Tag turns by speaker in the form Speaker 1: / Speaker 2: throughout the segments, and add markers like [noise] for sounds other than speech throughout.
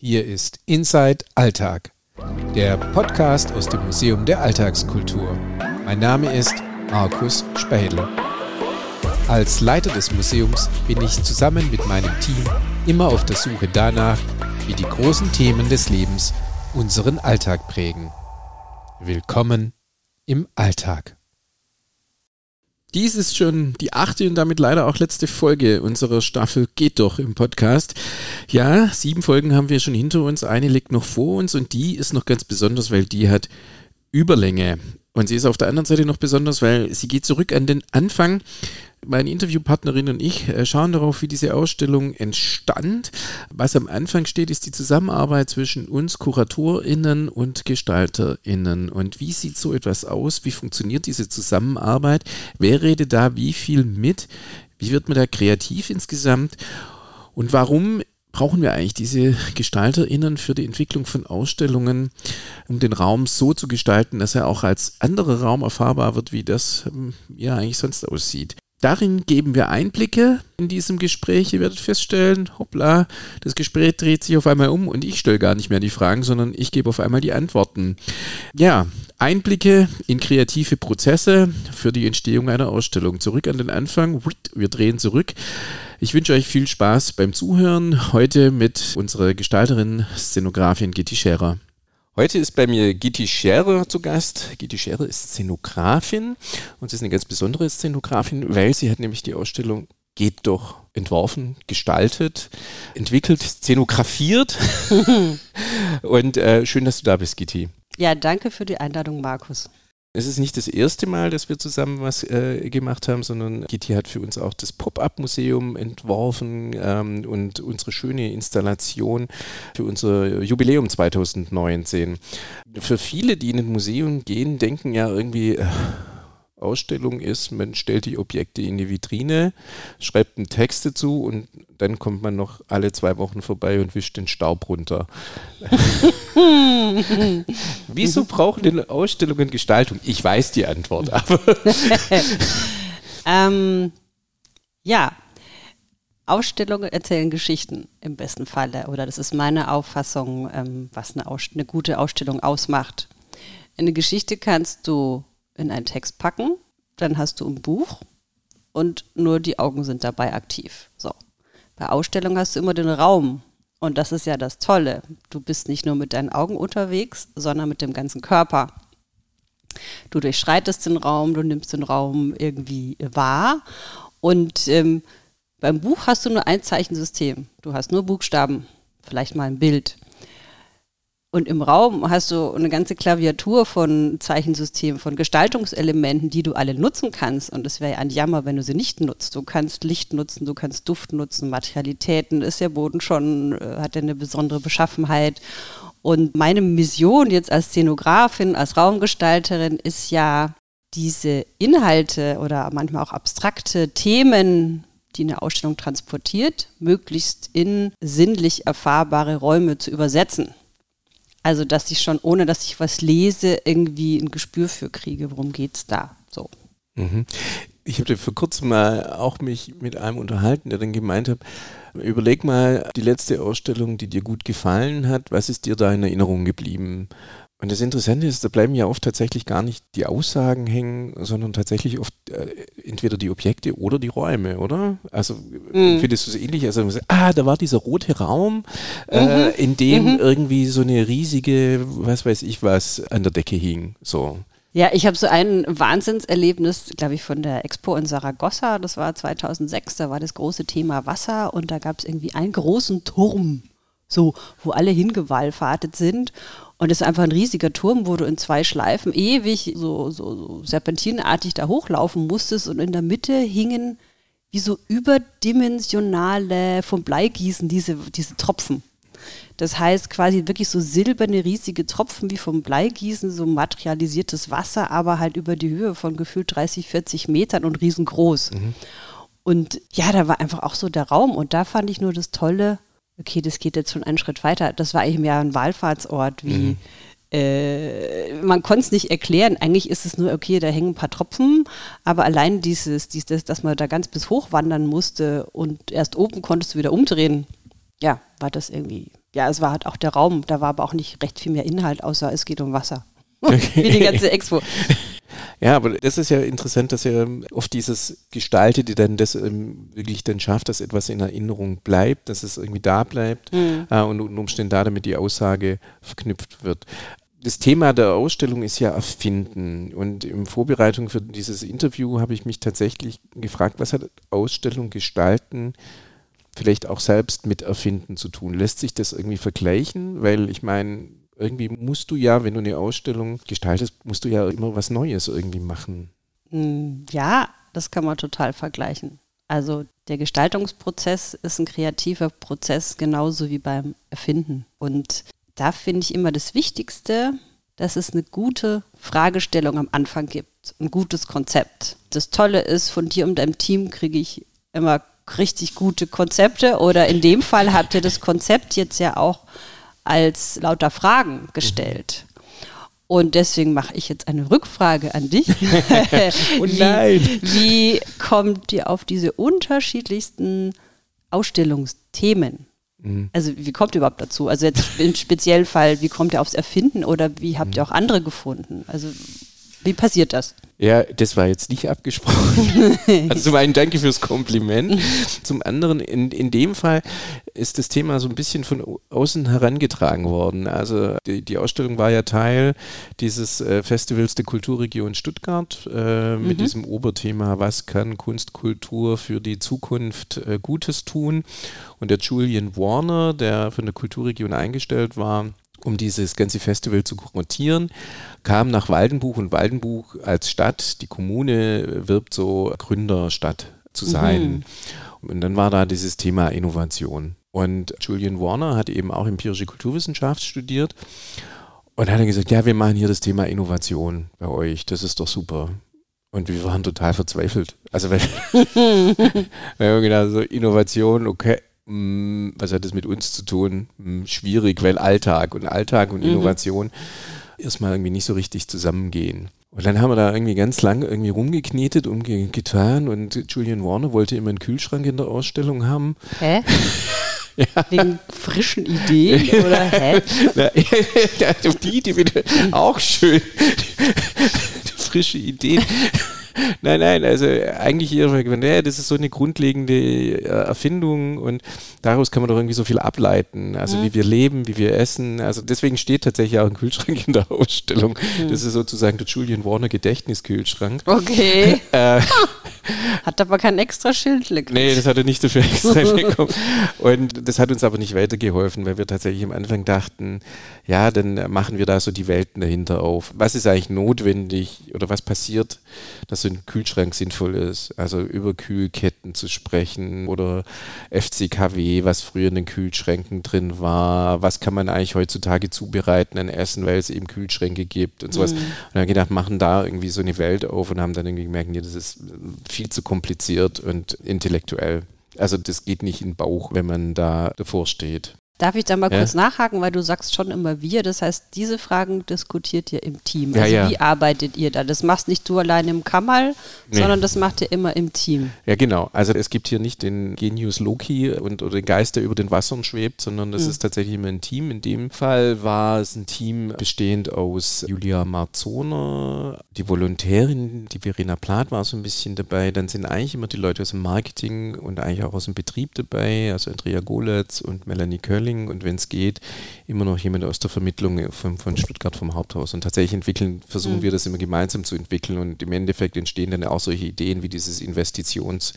Speaker 1: Hier ist Inside Alltag, der Podcast aus dem Museum der Alltagskultur. Mein Name ist Markus Spähle. Als Leiter des Museums bin ich zusammen mit meinem Team immer auf der Suche danach, wie die großen Themen des Lebens unseren Alltag prägen. Willkommen im Alltag. Dies ist schon die achte und damit leider auch letzte Folge unserer Staffel Geht doch im Podcast. Ja, sieben Folgen haben wir schon hinter uns, eine liegt noch vor uns und die ist noch ganz besonders, weil die hat Überlänge. Und sie ist auf der anderen Seite noch besonders, weil sie geht zurück an den Anfang meine Interviewpartnerin und ich äh, schauen darauf, wie diese Ausstellung entstand. Was am Anfang steht, ist die Zusammenarbeit zwischen uns KuratorInnen und GestalterInnen. Und wie sieht so etwas aus? Wie funktioniert diese Zusammenarbeit? Wer redet da wie viel mit? Wie wird man da kreativ insgesamt? Und warum brauchen wir eigentlich diese GestalterInnen für die Entwicklung von Ausstellungen, um den Raum so zu gestalten, dass er auch als anderer Raum erfahrbar wird, wie das ähm, ja eigentlich sonst aussieht. Darin geben wir Einblicke in diesem Gespräch. Ihr werdet feststellen, hoppla, das Gespräch dreht sich auf einmal um und ich stelle gar nicht mehr die Fragen, sondern ich gebe auf einmal die Antworten. Ja, Einblicke in kreative Prozesse für die Entstehung einer Ausstellung. Zurück an den Anfang. Wir drehen zurück. Ich wünsche euch viel Spaß beim Zuhören. Heute mit unserer Gestalterin, Szenografin Gitti Scherer. Heute ist bei mir Gitti Scherer zu Gast. Gitti Scherer ist Szenografin und sie ist eine ganz besondere Szenografin, weil sie hat nämlich die Ausstellung Geht doch entworfen, gestaltet, entwickelt, szenografiert. [laughs] und äh, schön, dass du da bist, Gitti.
Speaker 2: Ja, danke für die Einladung, Markus.
Speaker 1: Es ist nicht das erste Mal, dass wir zusammen was äh, gemacht haben, sondern Gitti hat für uns auch das Pop-up-Museum entworfen ähm, und unsere schöne Installation für unser Jubiläum 2019. Für viele, die in ein Museum gehen, denken ja irgendwie, äh, Ausstellung ist, man stellt die Objekte in die Vitrine, schreibt einen Text dazu und dann kommt man noch alle zwei Wochen vorbei und wischt den Staub runter. [laughs] Wieso brauchen denn Ausstellungen Gestaltung? Ich weiß die Antwort, [laughs] aber. [laughs]
Speaker 2: ähm, ja, Ausstellungen erzählen Geschichten im besten Falle. Oder das ist meine Auffassung, ähm, was eine, eine gute Ausstellung ausmacht. Eine Geschichte kannst du in einen Text packen, dann hast du ein Buch und nur die Augen sind dabei aktiv. So. Bei Ausstellungen hast du immer den Raum und das ist ja das Tolle. Du bist nicht nur mit deinen Augen unterwegs, sondern mit dem ganzen Körper. Du durchschreitest den Raum, du nimmst den Raum irgendwie wahr und ähm, beim Buch hast du nur ein Zeichensystem. Du hast nur Buchstaben, vielleicht mal ein Bild. Und im Raum hast du eine ganze Klaviatur von Zeichensystemen, von Gestaltungselementen, die du alle nutzen kannst. Und es wäre ja ein Jammer, wenn du sie nicht nutzt. Du kannst Licht nutzen, du kannst Duft nutzen, Materialitäten. Ist der Boden schon, äh, hat er eine besondere Beschaffenheit. Und meine Mission jetzt als Szenografin, als Raumgestalterin ist ja, diese Inhalte oder manchmal auch abstrakte Themen, die eine Ausstellung transportiert, möglichst in sinnlich erfahrbare Räume zu übersetzen. Also, dass ich schon, ohne dass ich was lese, irgendwie ein Gespür für kriege, worum geht es da. So.
Speaker 1: Mhm. Ich habe vor kurzem mal auch mich mit einem unterhalten, der dann gemeint hat, überleg mal die letzte Ausstellung, die dir gut gefallen hat, was ist dir da in Erinnerung geblieben? Und das Interessante ist, da bleiben ja oft tatsächlich gar nicht die Aussagen hängen, sondern tatsächlich oft äh, entweder die Objekte oder die Räume, oder? Also mhm. findest du es ähnlich? Also, ah, da war dieser rote Raum, äh, mhm. in dem mhm. irgendwie so eine riesige, was weiß ich was, an der Decke hing. So.
Speaker 2: Ja, ich habe so ein Wahnsinnserlebnis, glaube ich, von der Expo in Saragossa. Das war 2006, da war das große Thema Wasser und da gab es irgendwie einen großen Turm, so, wo alle hingewallfahrtet sind. Und es ist einfach ein riesiger Turm, wo du in zwei Schleifen ewig so, so, so serpentinartig da hochlaufen musstest und in der Mitte hingen wie so überdimensionale vom Bleigießen diese, diese Tropfen. Das heißt quasi wirklich so silberne riesige Tropfen wie vom Bleigießen, so materialisiertes Wasser, aber halt über die Höhe von gefühlt 30, 40 Metern und riesengroß. Mhm. Und ja, da war einfach auch so der Raum und da fand ich nur das Tolle, okay, das geht jetzt schon einen Schritt weiter. Das war eben ja ein Wallfahrtsort, wie mhm. äh, man konnte es nicht erklären. Eigentlich ist es nur, okay, da hängen ein paar Tropfen, aber allein dieses, dieses, dass man da ganz bis hoch wandern musste und erst oben konntest du wieder umdrehen, ja, war das irgendwie ja, es war halt auch der Raum, da war aber auch nicht recht viel mehr Inhalt, außer es geht um Wasser. Okay. [laughs] Wie die ganze Expo.
Speaker 1: Ja, aber das ist ja interessant, dass ja oft dieses Gestaltete dann das ähm, wirklich dann schafft, dass etwas in Erinnerung bleibt, dass es irgendwie da bleibt mhm. äh, und unter Umständen da damit die Aussage verknüpft wird. Das Thema der Ausstellung ist ja Erfinden. Und in Vorbereitung für dieses Interview habe ich mich tatsächlich gefragt, was hat Ausstellung gestalten vielleicht auch selbst mit Erfinden zu tun? Lässt sich das irgendwie vergleichen? Weil ich meine, irgendwie musst du ja, wenn du eine Ausstellung gestaltest, musst du ja immer was Neues irgendwie machen.
Speaker 2: Hm, ja, das kann man total vergleichen. Also der Gestaltungsprozess ist ein kreativer Prozess, genauso wie beim Erfinden. Und da finde ich immer das Wichtigste, dass es eine gute Fragestellung am Anfang gibt, ein gutes Konzept. Das Tolle ist, von dir und deinem Team kriege ich immer richtig gute Konzepte oder in dem Fall habt ihr das Konzept jetzt ja auch als lauter Fragen gestellt. Und deswegen mache ich jetzt eine Rückfrage an dich. [laughs] [laughs]
Speaker 1: oh nein.
Speaker 2: Wie, wie kommt ihr auf diese unterschiedlichsten Ausstellungsthemen? Mhm. Also wie kommt ihr überhaupt dazu? Also jetzt im speziellen Fall, wie kommt ihr aufs Erfinden oder wie habt ihr auch andere gefunden? Also wie passiert das?
Speaker 1: Ja, das war jetzt nicht abgesprochen. [laughs] also zum einen danke fürs Kompliment. Zum anderen, in, in dem Fall ist das Thema so ein bisschen von außen herangetragen worden. Also die, die Ausstellung war ja Teil dieses äh, Festivals der Kulturregion Stuttgart äh, mhm. mit diesem Oberthema, was kann Kunstkultur für die Zukunft äh, Gutes tun? Und der Julian Warner, der von der Kulturregion eingestellt war, um dieses ganze Festival zu kuratieren, kam nach Waldenbuch und Waldenbuch als Stadt, die Kommune wirbt so Gründerstadt zu sein. Mhm. Und dann war da dieses Thema Innovation. Und Julian Warner hat eben auch empirische Kulturwissenschaft studiert und hat dann gesagt, ja, wir machen hier das Thema Innovation bei euch, das ist doch super. Und wir waren total verzweifelt. Also weil, [laughs] wir haben gedacht, so Innovation, okay, hm, was hat das mit uns zu tun? Hm, schwierig, weil Alltag und Alltag und mhm. Innovation erstmal irgendwie nicht so richtig zusammengehen. Und dann haben wir da irgendwie ganz lang irgendwie rumgeknetet, umgetan und Julian Warner wollte immer einen Kühlschrank in der Ausstellung haben.
Speaker 2: Hä? [laughs] ja. Wegen frischen Ideen oder hä? [laughs]
Speaker 1: Die, die wieder auch schön. [laughs] Frische Ideen. [laughs] nein, nein, also eigentlich eher, ja, das ist so eine grundlegende äh, Erfindung und daraus kann man doch irgendwie so viel ableiten. Also mhm. wie wir leben, wie wir essen. Also deswegen steht tatsächlich auch ein Kühlschrank in der Ausstellung. Mhm. Das ist sozusagen der Julian Warner Gedächtniskühlschrank.
Speaker 2: Okay. Äh, [laughs] hat aber kein extra Schild gekriegt.
Speaker 1: Nee, das hat er nicht dafür extra [laughs] bekommen. Und das hat uns aber nicht weitergeholfen, weil wir tatsächlich am Anfang dachten, ja, dann machen wir da so die Welten dahinter auf. Was ist eigentlich notwendig oder was passiert, dass so ein Kühlschrank sinnvoll ist? Also über Kühlketten zu sprechen oder FCKW, was früher in den Kühlschränken drin war. Was kann man eigentlich heutzutage zubereiten an Essen, weil es eben Kühlschränke gibt und sowas. Mhm. Und dann haben wir gedacht, machen da irgendwie so eine Welt auf und haben dann irgendwie gemerkt, nee, das ist viel zu kompliziert und intellektuell. Also das geht nicht in den Bauch, wenn man da davor steht.
Speaker 2: Darf ich da mal ja. kurz nachhaken, weil du sagst schon immer wir. Das heißt, diese Fragen diskutiert ihr im Team. Also ja, ja. wie arbeitet ihr da? Das machst nicht du allein im Kammerl, nee. sondern das macht ihr immer im Team.
Speaker 1: Ja, genau. Also es gibt hier nicht den Genius Loki und oder den Geist, der über den Wassern schwebt, sondern das mhm. ist tatsächlich immer ein Team. In dem Fall war es ein Team bestehend aus Julia Marzoner, die Volontärin, die Verena Plath war so ein bisschen dabei. Dann sind eigentlich immer die Leute aus dem Marketing und eigentlich auch aus dem Betrieb dabei, also Andrea Goletz und Melanie Kölling Lehrling und wenn es geht, immer noch jemand aus der Vermittlung von, von Stuttgart vom Haupthaus. Und tatsächlich entwickeln, versuchen mhm. wir das immer gemeinsam zu entwickeln und im Endeffekt entstehen dann auch solche Ideen wie dieses Investitions-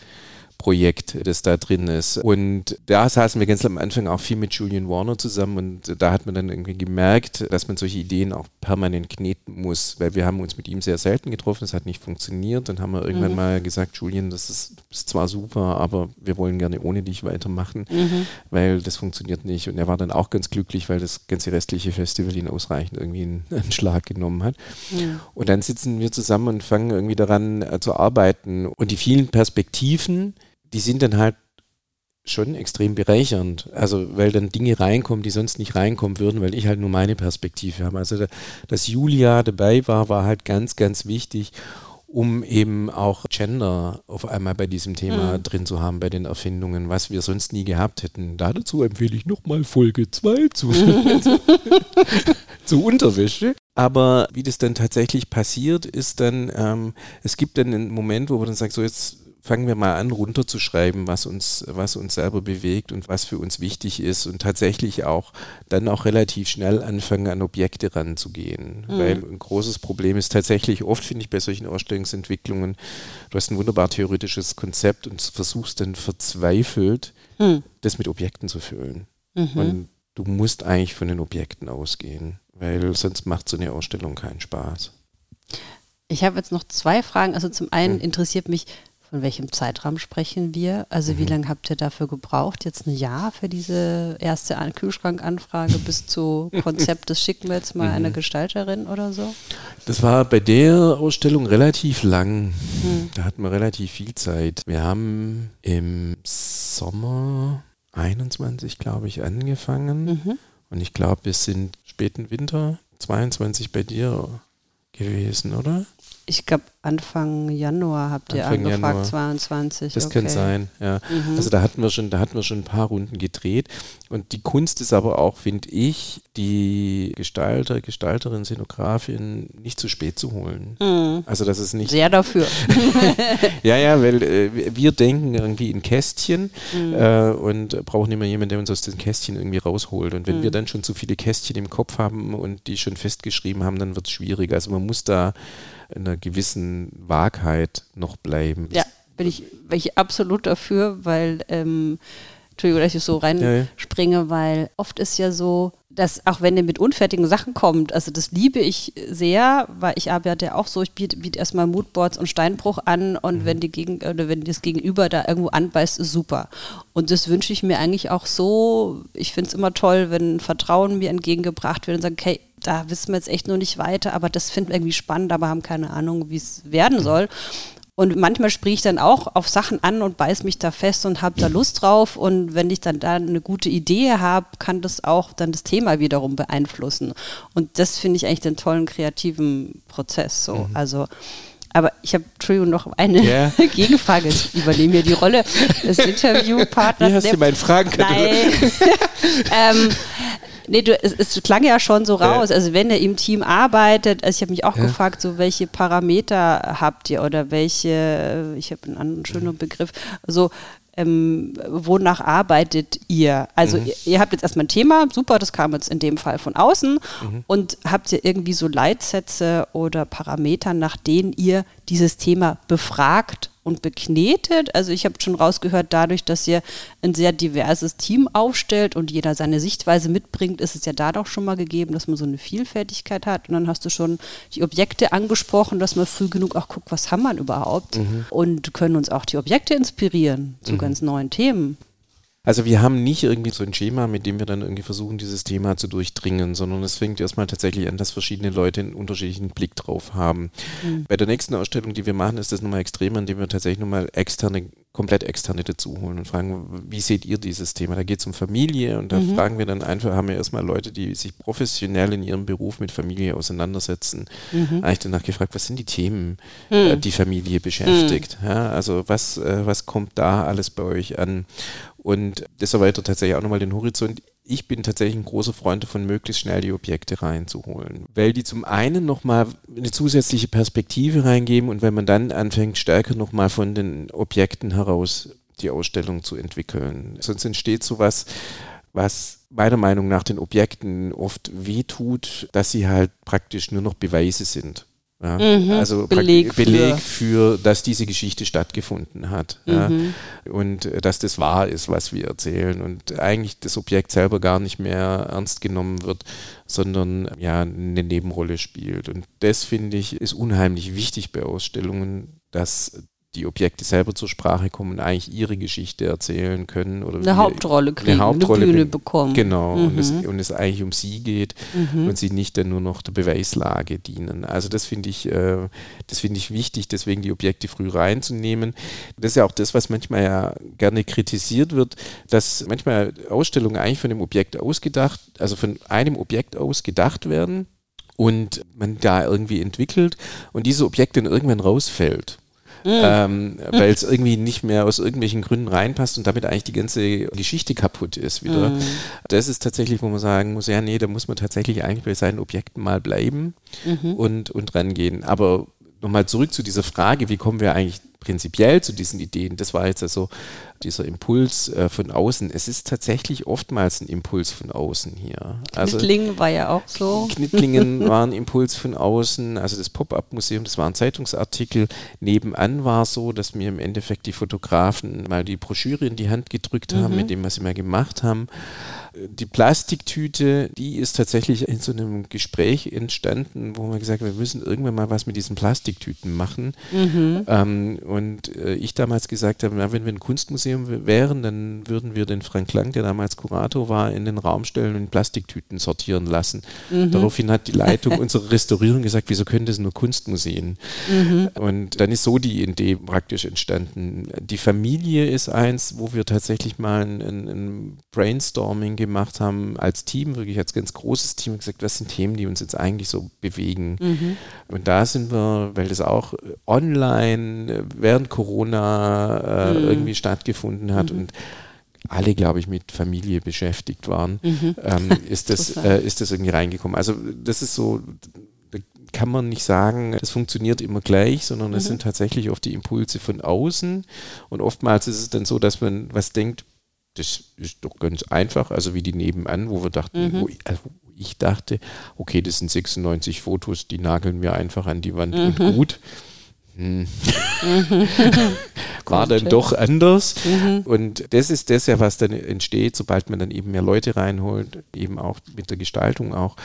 Speaker 1: Projekt, das da drin ist. Und da saßen wir ganz am Anfang auch viel mit Julian Warner zusammen und da hat man dann irgendwie gemerkt, dass man solche Ideen auch permanent kneten muss, weil wir haben uns mit ihm sehr selten getroffen, es hat nicht funktioniert. Dann haben wir irgendwann mhm. mal gesagt, Julian, das ist, ist, zwar super, aber wir wollen gerne ohne dich weitermachen, mhm. weil das funktioniert nicht. Und er war dann auch ganz glücklich, weil das ganze restliche Festival ihn ausreichend irgendwie einen, [laughs] einen Schlag genommen hat. Mhm. Und dann sitzen wir zusammen und fangen irgendwie daran äh, zu arbeiten. Und die vielen Perspektiven, die sind dann halt schon extrem bereichernd. Also, weil dann Dinge reinkommen, die sonst nicht reinkommen würden, weil ich halt nur meine Perspektive habe. Also, dass Julia dabei war, war halt ganz, ganz wichtig, um eben auch Gender auf einmal bei diesem Thema
Speaker 2: Mhm.
Speaker 1: drin zu haben, bei den Erfindungen, was wir sonst nie gehabt hätten. Dazu empfehle ich nochmal Folge 2 zu, [laughs] zu Unterwäsche. Aber wie das dann tatsächlich passiert, ist dann, ähm, es gibt dann einen Moment, wo man dann sagt, so jetzt fangen wir mal an, runterzuschreiben, was uns, was uns selber bewegt und was für uns wichtig ist und tatsächlich auch dann auch relativ schnell anfangen, an Objekte ranzugehen.
Speaker 2: Mhm.
Speaker 1: Weil ein großes Problem ist tatsächlich, oft finde ich bei solchen Ausstellungsentwicklungen, du hast ein wunderbar theoretisches Konzept und versuchst dann verzweifelt,
Speaker 2: Hm.
Speaker 1: das mit Objekten zu füllen.
Speaker 2: Mhm.
Speaker 1: Und du musst eigentlich von den Objekten ausgehen, weil sonst macht so eine Ausstellung keinen Spaß.
Speaker 2: Ich habe jetzt noch zwei Fragen. Also zum einen
Speaker 1: Hm.
Speaker 2: interessiert mich, von welchem Zeitraum sprechen wir? Also
Speaker 1: Mhm.
Speaker 2: wie lange habt ihr dafür gebraucht? Jetzt ein Jahr für diese erste An- Kühlschrankanfrage bis zu Konzept, das schicken wir [laughs] jetzt mal
Speaker 1: Mhm.
Speaker 2: einer Gestalterin oder so?
Speaker 1: Das war bei der Ausstellung relativ lang.
Speaker 2: Hm.
Speaker 1: Da hatten wir relativ viel Zeit. Wir haben im Sommer 21, glaube ich, angefangen.
Speaker 2: Mhm.
Speaker 1: Und ich glaube, wir sind späten Winter 22 bei dir gewesen, oder?
Speaker 2: Ich glaube, Anfang Januar habt ihr
Speaker 1: Anfang
Speaker 2: angefragt,
Speaker 1: Januar.
Speaker 2: 22.
Speaker 1: Das
Speaker 2: okay.
Speaker 1: kann sein, ja.
Speaker 2: Mhm.
Speaker 1: Also da hatten wir schon, da hatten wir schon ein paar Runden gedreht. Und die Kunst ist aber auch, finde ich, die Gestalter, Gestalterin, Szenografin nicht zu spät zu holen.
Speaker 2: Mhm.
Speaker 1: Also dass es nicht
Speaker 2: Sehr dafür. [laughs]
Speaker 1: Ja, ja, weil äh, wir denken irgendwie in Kästchen
Speaker 2: Mhm.
Speaker 1: äh, und brauchen immer jemanden, der uns aus den Kästchen irgendwie rausholt. Und wenn
Speaker 2: Mhm.
Speaker 1: wir dann schon zu viele Kästchen im Kopf haben und die schon festgeschrieben haben, dann wird es schwierig. Also man muss da einer gewissen Wahrheit noch bleiben.
Speaker 2: Ja, bin ich, bin ich absolut dafür, weil, ähm, Entschuldigung, dass ich so
Speaker 1: Ja, ja.
Speaker 2: reinspringe, weil oft ist ja so, dass auch wenn ihr mit unfertigen Sachen kommt, also das liebe ich sehr, weil ich arbeite ja auch so, ich biete, biete erstmal Moodboards und Steinbruch an und
Speaker 1: Mhm.
Speaker 2: wenn die gegen, oder wenn das Gegenüber da irgendwo anbeißt, ist super. Und das wünsche ich mir eigentlich auch so. Ich finde es immer toll, wenn Vertrauen mir entgegengebracht wird und sagen, okay, da wissen wir jetzt echt nur nicht weiter, aber das finden wir irgendwie spannend, aber haben keine Ahnung, wie es werden soll. Und manchmal springe ich dann auch auf Sachen an und beiß mich da fest und habe da Lust drauf. Und wenn ich dann da eine gute Idee habe, kann das auch dann das Thema wiederum beeinflussen. Und das finde ich eigentlich den tollen kreativen Prozess. So. Also, aber ich habe, Entschuldigung, noch eine
Speaker 1: Ja. [laughs]
Speaker 2: Gegenfrage. Ich übernehme mir die Rolle des [laughs] Interviewpartners.
Speaker 1: Hier hast du meinen Fragenkatalog.
Speaker 2: Nein. [laughs] ähm, nee, du, es, es klang ja schon so raus. Also wenn ihr im Team arbeitet, also ich habe mich auch
Speaker 1: Ja.
Speaker 2: gefragt, so welche Parameter habt ihr oder welche, ich habe einen anderen schönen Begriff, so ähm, wonach arbeitet ihr? Also
Speaker 1: Mhm.
Speaker 2: ihr, ihr habt jetzt erstmal ein Thema, super, das kam jetzt in dem Fall von außen
Speaker 1: Mhm.
Speaker 2: und habt ihr irgendwie so Leitsätze oder Parameter, nach denen ihr dieses Thema befragt und beknetet? Also ich habe schon rausgehört, dadurch, dass ihr ein sehr diverses Team aufstellt und jeder seine Sichtweise mitbringt, ist es ja da doch schon mal gegeben, dass man so eine Vielfältigkeit hat. Und dann hast du schon die Objekte angesprochen, dass man früh genug auch guckt, was haben wir überhaupt? Und können uns auch die Objekte inspirieren zu ganz neuen Themen.
Speaker 1: Also wir haben nicht irgendwie so ein Schema, mit dem wir dann irgendwie versuchen, dieses Thema zu durchdringen, sondern es fängt erstmal tatsächlich an, dass verschiedene Leute einen unterschiedlichen Blick drauf haben. Bei der nächsten Ausstellung, die wir machen, ist das nochmal extremer, indem wir tatsächlich nochmal externe, komplett externe dazu holen und fragen, wie seht ihr dieses Thema? Da geht es um Familie und da fragen wir dann einfach, haben wir erstmal Leute, die sich professionell in ihrem Beruf mit Familie auseinandersetzen. Eigentlich danach gefragt, was sind die Themen, äh, die Familie beschäftigt? Ja, also was, äh, was kommt da alles bei euch an? Und das erweitert tatsächlich auch nochmal den Horizont. Ich bin tatsächlich ein großer Freund davon, möglichst schnell die Objekte reinzuholen, weil die zum einen nochmal eine zusätzliche Perspektive reingeben und wenn man dann anfängt, stärker nochmal von den Objekten heraus die Ausstellung zu entwickeln. Sonst entsteht sowas, was meiner Meinung nach den Objekten oft wehtut, dass sie halt praktisch nur noch Beweise sind. Ja,
Speaker 2: Mhm,
Speaker 1: also
Speaker 2: Beleg
Speaker 1: Beleg,
Speaker 2: für-
Speaker 1: für, dass diese Geschichte stattgefunden hat. Ja,
Speaker 2: Mhm.
Speaker 1: und äh, dass das wahr ist, was wir erzählen und eigentlich das Objekt selber gar nicht mehr ernst genommen wird, sondern ja eine Nebenrolle spielt. Und das finde ich ist unheimlich wichtig bei Ausstellungen, dass die Objekte selber zur Sprache kommen und eigentlich ihre Geschichte erzählen können oder
Speaker 2: Eine Hauptrolle kriegen, eine,
Speaker 1: Hauptrolle
Speaker 2: Bühne
Speaker 1: be-
Speaker 2: bekommen.
Speaker 1: Genau, und, es,
Speaker 2: Mhm.
Speaker 1: und es eigentlich um sie geht und sie nicht dann nur noch der Beweislage dienen. Also das finde ich, äh, das finde ich wichtig, deswegen die Objekte früh reinzunehmen. Das ist ja auch das, was manchmal ja gerne kritisiert wird, dass manchmal Ausstellungen eigentlich von dem Objekt ausgedacht, also von einem Objekt aus gedacht werden und man da irgendwie entwickelt und dieses Objekt dann irgendwann rausfällt. Mhm. Ähm, weil es irgendwie nicht mehr aus irgendwelchen Gründen reinpasst und damit eigentlich die ganze Geschichte kaputt ist wieder. Mhm. Das ist tatsächlich, wo man sagen muss, ja, nee, da muss man tatsächlich eigentlich bei seinen Objekten mal bleiben mhm. und, und rangehen. Aber nochmal zurück zu dieser Frage, wie kommen wir eigentlich prinzipiell zu diesen Ideen? Das war jetzt also dieser Impuls äh, von außen. Es ist tatsächlich oftmals ein Impuls von außen hier.
Speaker 2: Also, Knittlingen war ja auch so.
Speaker 1: Knittlingen [laughs] war ein Impuls von außen. Also das Pop-up-Museum, das war ein Zeitungsartikel. Nebenan war so, dass mir im Endeffekt die Fotografen mal die Broschüre in die Hand gedrückt haben, mhm. mit dem, was sie mal gemacht haben. Die Plastiktüte, die ist tatsächlich in so einem Gespräch entstanden, wo man gesagt hat, wir müssen irgendwann mal was mit diesen Plastiktüten machen. Mhm. Ähm, und äh, ich damals gesagt habe, na, wenn wir ein Kunstmuseum wären, dann würden wir den Frank Lang, der damals Kurator war, in den Raum stellen und Plastiktüten sortieren lassen. Mhm. Daraufhin hat die Leitung [laughs] unserer Restaurierung gesagt, wieso können das nur Kunstmuseen? Mhm. Und dann ist so die Idee praktisch entstanden. Die Familie ist eins, wo wir tatsächlich mal ein, ein Brainstorming gemacht haben als Team, wirklich als ganz großes Team, gesagt, was sind Themen, die uns jetzt eigentlich so bewegen. Mhm. Und da sind wir, weil das auch online während Corona äh, mhm. irgendwie stattgefunden hat mhm. und alle, glaube ich, mit Familie beschäftigt waren, mhm. ähm, [laughs] ist, das, äh, ist das irgendwie reingekommen. Also das ist so, da kann man nicht sagen, es funktioniert immer gleich, sondern es mhm. sind tatsächlich oft die Impulse von außen und oftmals ist es dann so, dass man was denkt, das ist doch ganz einfach, also wie die nebenan, wo wir dachten, mhm. wo ich, also ich, dachte, okay, das sind 96 Fotos, die nageln wir einfach an die Wand mhm. und gut. Hm. [laughs] War dann doch anders. Mhm. Und das ist das ja, was dann entsteht, sobald man dann eben mehr Leute reinholt, eben auch mit der Gestaltung auch,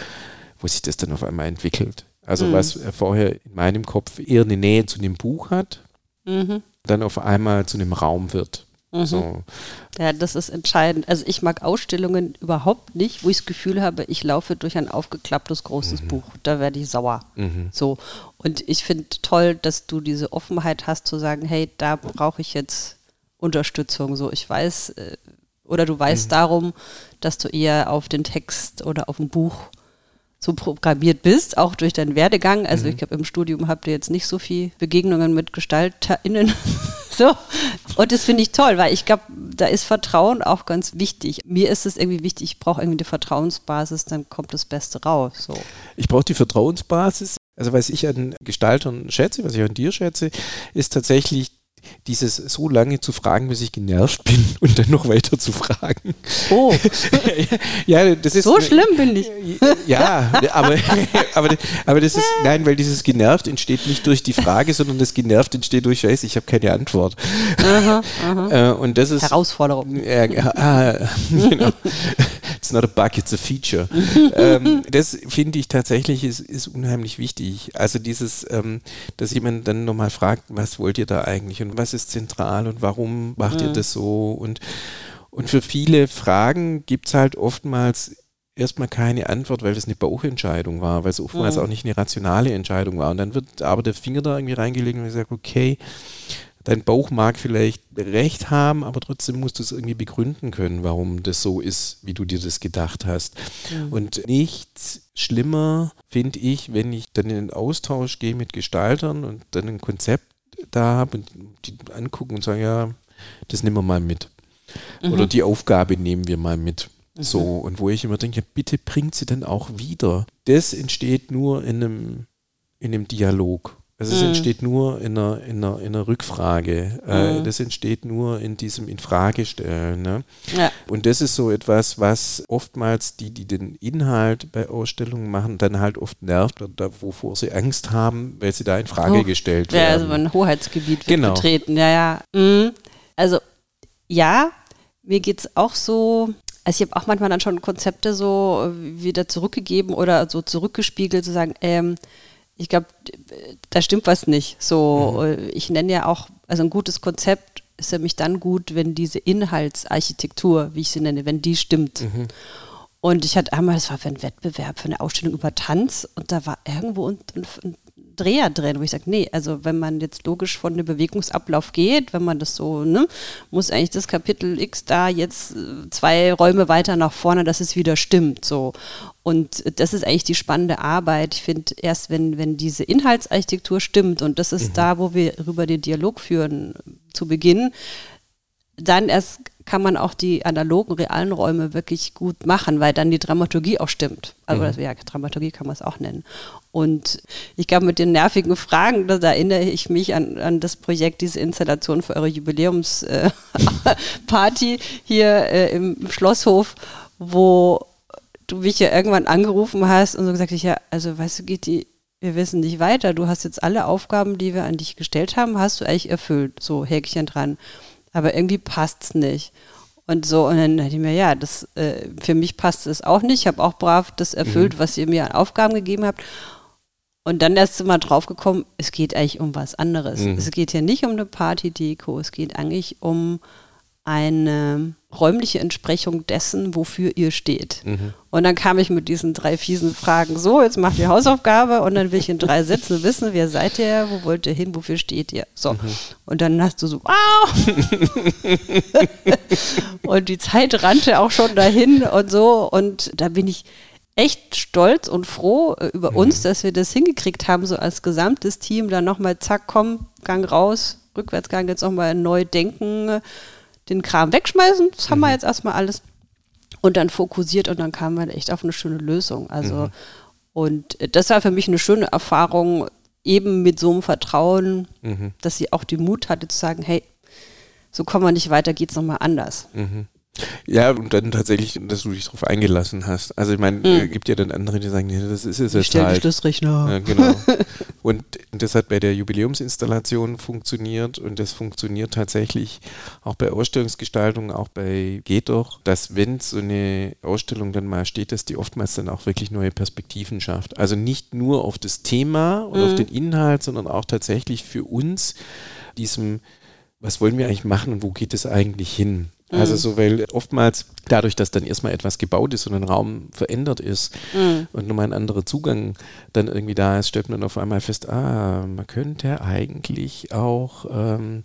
Speaker 1: wo sich das dann auf einmal entwickelt. Also mhm. was vorher in meinem Kopf eher eine Nähe zu einem Buch hat, mhm. dann auf einmal zu einem Raum wird. Mhm. So.
Speaker 2: Ja, das ist entscheidend. Also ich mag Ausstellungen überhaupt nicht, wo ich das Gefühl habe, ich laufe durch ein aufgeklapptes großes mhm. Buch. Da werde ich sauer. Mhm. So. Und ich finde toll, dass du diese Offenheit hast zu sagen, hey, da brauche ich jetzt Unterstützung. So, ich weiß, äh, oder du weißt mhm. darum, dass du eher auf den Text oder auf ein Buch so programmiert bist, auch durch deinen Werdegang. Also mhm. ich glaube, im Studium habt ihr jetzt nicht so viel Begegnungen mit GestalterInnen. [laughs] so. Und das finde ich toll, weil ich glaube, da ist Vertrauen auch ganz wichtig. Mir ist es irgendwie wichtig, ich brauche irgendwie eine Vertrauensbasis, dann kommt das Beste raus. So.
Speaker 1: Ich brauche die Vertrauensbasis. Also was ich an Gestaltern schätze, was ich an dir schätze, ist tatsächlich dieses so lange zu fragen, bis ich genervt bin [laughs] und dann noch weiter zu fragen.
Speaker 2: Oh. [laughs]
Speaker 1: ja, das ist.
Speaker 2: So schlimm bin ich. [laughs]
Speaker 1: Ja, aber, aber, aber das ist, nein, weil dieses genervt entsteht nicht durch die Frage, sondern das genervt entsteht durch, Scheiße, ich habe keine Antwort. Aha, aha. Äh, und das ist.
Speaker 2: Herausforderung.
Speaker 1: Ja, ah, genau. It's not a bug, it's a feature. [laughs] ähm, das finde ich tatsächlich ist, ist unheimlich wichtig. Also dieses, ähm, dass jemand dann nochmal fragt, was wollt ihr da eigentlich und was ist zentral und warum macht mhm. ihr das so? Und, und für viele Fragen gibt es halt oftmals erstmal keine Antwort, weil das eine Bauchentscheidung war, weil es oftmals mhm. auch nicht eine rationale Entscheidung war. Und dann wird aber der Finger da irgendwie reingelegt und gesagt, okay, dein Bauch mag vielleicht recht haben, aber trotzdem musst du es irgendwie begründen können, warum das so ist, wie du dir das gedacht hast. Mhm. Und nichts schlimmer finde ich, wenn ich dann in den Austausch gehe mit Gestaltern und dann ein Konzept da habe und die angucken und sagen, ja, das nehmen wir mal mit. Mhm. Oder die Aufgabe nehmen wir mal mit. Mhm. So, und wo ich immer denke, bitte bringt sie dann auch wieder. Das entsteht nur in einem, in einem Dialog. Also es mhm. entsteht nur in einer, in einer, in einer Rückfrage. Äh, mhm. das entsteht nur in diesem Infragestellen. Ne? Ja. Und das ist so etwas, was oftmals die, die den Inhalt bei Ausstellungen machen, dann halt oft nervt oder wovor sie Angst haben, weil sie da in Frage oh. gestellt werden.
Speaker 2: Ja, also ein Hoheitsgebiet wird genau. betreten. Ja, ja. Mhm. Also ja, mir geht es auch so, also ich habe auch manchmal dann schon Konzepte so wieder zurückgegeben oder so zurückgespiegelt, zu sagen, ähm, ich glaube, da stimmt was nicht. So, mhm. ich nenne ja auch, also ein gutes Konzept ist ja mich dann gut, wenn diese Inhaltsarchitektur, wie ich sie nenne, wenn die stimmt. Mhm. Und ich hatte einmal, das war für einen Wettbewerb, für eine Ausstellung über Tanz und da war irgendwo ein, ein, Dreher drin, wo ich sage, nee, also wenn man jetzt logisch von dem Bewegungsablauf geht, wenn man das so, ne, muss eigentlich das Kapitel X da jetzt äh, zwei Räume weiter nach vorne, dass es wieder stimmt, so. Und das ist eigentlich die spannende Arbeit. Ich finde, erst wenn, wenn diese Inhaltsarchitektur stimmt, und das ist mhm. da, wo wir über den Dialog führen zu Beginn, dann erst kann man auch die analogen, realen Räume wirklich gut machen, weil dann die Dramaturgie auch stimmt. Also mhm. das, ja, Dramaturgie kann man es auch nennen. Und ich glaube, mit den nervigen Fragen, da, erinnere ich mich an, an das Projekt, diese Installation für eure Jubiläumsparty äh, [laughs] hier äh, im Schlosshof, wo du mich ja irgendwann angerufen hast und so gesagt hast, ja, also weißt du, geht die, wir wissen nicht weiter. Du hast jetzt alle Aufgaben, die wir an dich gestellt haben, hast du eigentlich erfüllt. So Häkchen dran aber irgendwie passt es nicht. Und so, und dann dachte ich mir, ja, das, äh, für mich passt es auch nicht. Ich habe auch brav das erfüllt, mhm. was ihr mir an Aufgaben gegeben habt. Und dann erst mal draufgekommen, es geht eigentlich um was anderes. Mhm. Es geht hier nicht um eine Party-Deko, es geht eigentlich um eine räumliche Entsprechung dessen, wofür ihr steht. Mhm. Und dann kam ich mit diesen drei fiesen Fragen, so, jetzt macht ihr Hausaufgabe und dann will ich in drei Sätzen [laughs] wissen, wer seid ihr, wo wollt ihr hin, wofür steht ihr. So. Mhm. Und dann hast du so, wow! [laughs] und die Zeit rannte auch schon dahin und so. Und da bin ich echt stolz und froh äh, über mhm. uns, dass wir das hingekriegt haben, so als gesamtes Team, dann nochmal, zack, komm, Gang raus, Rückwärtsgang, jetzt nochmal neu denken den Kram wegschmeißen. Das haben wir mhm. jetzt erstmal alles. Und dann fokussiert und dann kam man echt auf eine schöne Lösung. Also, mhm. und das war für mich eine schöne Erfahrung, eben mit so einem Vertrauen, mhm. dass sie auch den Mut hatte zu sagen, hey, so kommen wir nicht weiter, geht es nochmal anders.
Speaker 1: Mhm. Ja, und dann tatsächlich, dass du dich darauf eingelassen hast. Also ich meine, mhm. gibt ja dann andere, die sagen, nee, das ist es jetzt
Speaker 2: halt. Schlussrechner.
Speaker 1: Ja, genau. [laughs] und das hat bei der Jubiläumsinstallation funktioniert und das funktioniert tatsächlich auch bei Ausstellungsgestaltung, auch bei Geht doch, dass wenn so eine Ausstellung dann mal steht, dass die oftmals dann auch wirklich neue Perspektiven schafft. Also nicht nur auf das Thema und mhm. auf den Inhalt, sondern auch tatsächlich für uns diesem, was wollen wir eigentlich machen und wo geht es eigentlich hin? Also mhm. so, weil oftmals dadurch, dass dann erstmal etwas gebaut ist und ein Raum verändert ist mhm. und nochmal ein anderer Zugang dann irgendwie da ist, stellt man auf einmal fest, ah, man könnte eigentlich auch ähm,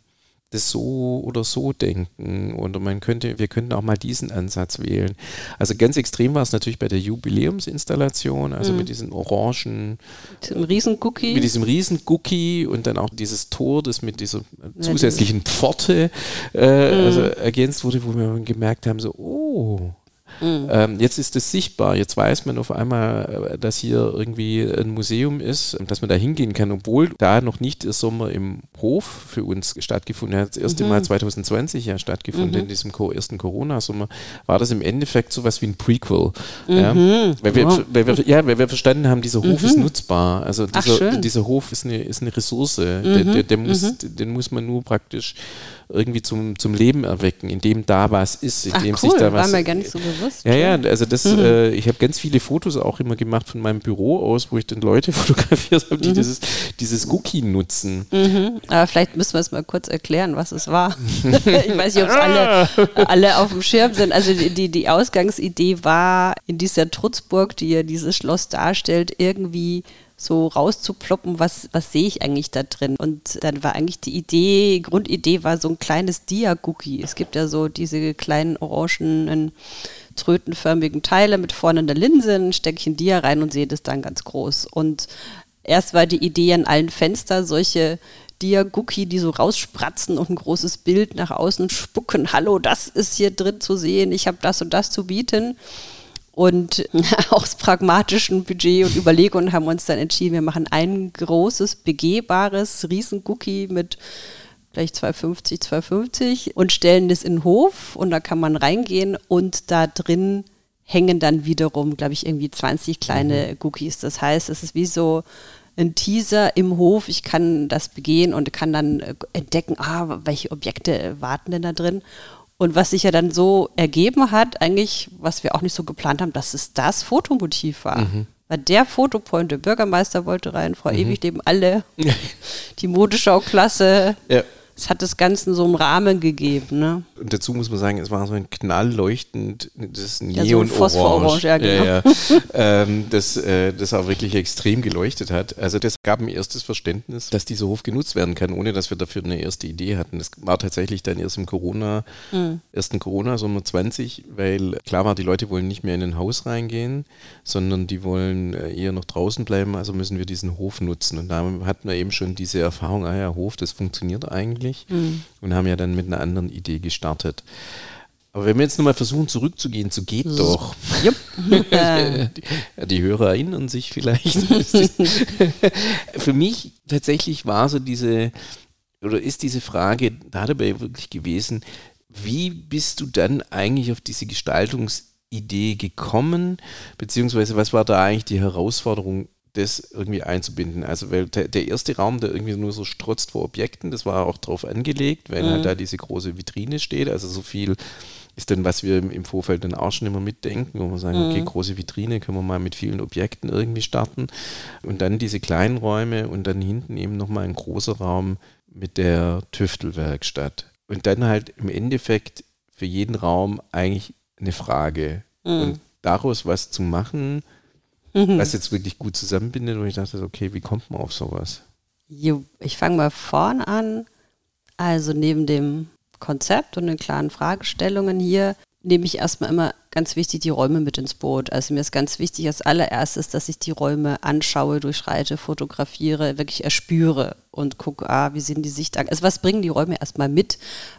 Speaker 1: das so oder so denken oder man könnte, wir könnten auch mal diesen Ansatz wählen. Also ganz extrem war es natürlich bei der Jubiläumsinstallation, also mhm. mit diesen orangen,
Speaker 2: mit diesem Riesengucki.
Speaker 1: Mit diesem Riesengucki und dann auch dieses Tor, das mit dieser zusätzlichen Pforte äh, mhm. also ergänzt wurde, wo wir gemerkt haben, so, oh, Mhm. Ähm, jetzt ist es sichtbar. Jetzt weiß man auf einmal, äh, dass hier irgendwie ein Museum ist, dass man da hingehen kann, obwohl da noch nicht der Sommer im Hof für uns stattgefunden hat. Das erste mhm. Mal 2020 ja stattgefunden, mhm. in diesem ersten Corona-Sommer, war das im Endeffekt so was wie ein Prequel. Ja? Mhm. Weil, wir, wow. weil, wir, ja, weil wir verstanden haben, dieser Hof ist mhm. nutzbar. Also dieser, Ach, dieser Hof ist eine, ist eine Ressource. Der, der, der muss, den muss man nur praktisch irgendwie zum, zum Leben erwecken, indem da was ist, indem
Speaker 2: Ach, cool.
Speaker 1: sich da was.
Speaker 2: War mir gar nicht so bewusst.
Speaker 1: Ja, ja, also das, mhm. äh, ich habe ganz viele Fotos auch immer gemacht von meinem Büro aus, wo ich dann Leute [laughs] fotografiert habe, die mhm. dieses, dieses Cookie nutzen.
Speaker 2: Mhm. Aber vielleicht müssen wir es mal kurz erklären, was es war. [laughs] ich weiß nicht, ob es alle, [laughs] alle auf dem Schirm sind. Also die, die, die Ausgangsidee war in dieser Trutzburg, die ja dieses Schloss darstellt, irgendwie so rauszuploppen, was, was sehe ich eigentlich da drin. Und dann war eigentlich die Idee, Grundidee war so ein kleines Dia-Cookie. Es gibt ja so diese kleinen orangenen trötenförmigen Teile mit vorne einer Linse, ein Steckchen Dia rein und sehe das dann ganz groß. Und erst war die Idee an allen Fenstern solche Dia-Cookie, die so rausspratzen und ein großes Bild nach außen spucken. Hallo, das ist hier drin zu sehen, ich habe das und das zu bieten. Und [laughs] aus pragmatischen Budget und Überlegungen haben wir uns dann entschieden, wir machen ein großes, begehbares Riesen-Cookie mit vielleicht 250, 250 und stellen das in den Hof und da kann man reingehen und da drin hängen dann wiederum, glaube ich, irgendwie 20 kleine mhm. Cookies. Das heißt, es ist wie so ein Teaser im Hof. Ich kann das begehen und kann dann entdecken, ah, welche Objekte warten denn da drin. Und was sich ja dann so ergeben hat, eigentlich, was wir auch nicht so geplant haben, dass es das Fotomotiv war. Mhm. Weil der Fotopoint, der Bürgermeister wollte rein, Frau mhm. Ewig leben alle, [laughs] die Modeschauklasse. Ja. Es hat das Ganze so einen Rahmen gegeben. Ne?
Speaker 1: Und dazu muss man sagen, es war so ein knallleuchtend, das ist ein
Speaker 2: Ja, so ein
Speaker 1: Neon-Orange,
Speaker 2: ja, genau.
Speaker 1: ja, ja, ähm, das, äh, das auch wirklich extrem geleuchtet hat. Also das gab ein erstes Verständnis, dass dieser Hof genutzt werden kann, ohne dass wir dafür eine erste Idee hatten. Das war tatsächlich dann erst im Corona,
Speaker 2: Mhm.
Speaker 1: ersten Corona, Sommer 20, weil klar war, die Leute wollen nicht mehr in ein Haus reingehen, sondern die wollen äh, eher noch draußen bleiben, also müssen wir diesen Hof nutzen. Und da hatten wir eben schon diese Erfahrung, ah ja, Hof, das funktioniert eigentlich und haben ja dann mit einer anderen Idee gestartet. Aber wenn wir jetzt nochmal versuchen zurückzugehen zu Geht doch.
Speaker 2: Jupp. [laughs] [laughs]
Speaker 1: die, die Hörer erinnern sich vielleicht. [laughs] Für mich tatsächlich war so diese, oder ist diese Frage da dabei wirklich gewesen, wie bist du dann eigentlich auf diese Gestaltungsidee gekommen, beziehungsweise was war da eigentlich die Herausforderung, das irgendwie einzubinden? Also, weil der, der erste Raum, der irgendwie nur so strotzt vor Objekten, das war auch drauf angelegt, weil halt da diese große Vitrine steht, also so viel ist dann, was wir im im Vorfeld dann auch schon immer mitdenken, wo wir sagen, okay, große Vitrine, können wir mal mit vielen Objekten irgendwie starten. Und dann diese kleinen Räume und dann hinten eben nochmal ein großer Raum mit der Tüftelwerkstatt. Und dann halt im Endeffekt für jeden Raum eigentlich eine Frage. Und daraus was zu machen, was jetzt wirklich gut zusammenbindet, und ich dachte, okay, wie kommt man auf sowas?
Speaker 2: Ich fange mal vorn an. Also neben dem Konzept und den klaren Fragestellungen hier nehme ich erstmal immer ganz wichtig die Räume mit ins Boot. Also mir ist ganz wichtig als allererstes, dass ich die Räume anschaue, durchschreite, fotografiere, wirklich erspüre und gucke, ah, wie sind die Sicht. Also was bringen die Räume erstmal mit?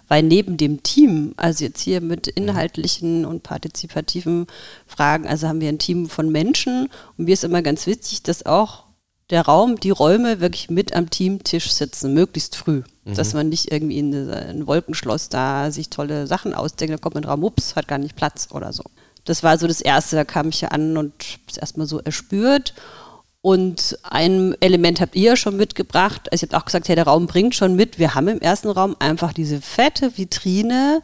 Speaker 2: Weil neben dem Team, also jetzt hier mit inhaltlichen und partizipativen Fragen, also haben wir ein Team von Menschen und mir ist immer ganz wichtig, dass auch der Raum, die Räume wirklich mit am Teamtisch sitzen, möglichst früh. Dass man nicht irgendwie in ein Wolkenschloss da sich tolle Sachen ausdenkt, da kommt man Raum, ups, hat gar nicht Platz oder so. Das war so das Erste, da kam ich ja an und es erstmal so erspürt. Und ein Element habt ihr schon mitgebracht. Also ihr habt auch gesagt, ja, der Raum bringt schon mit. Wir haben im ersten Raum einfach diese fette Vitrine.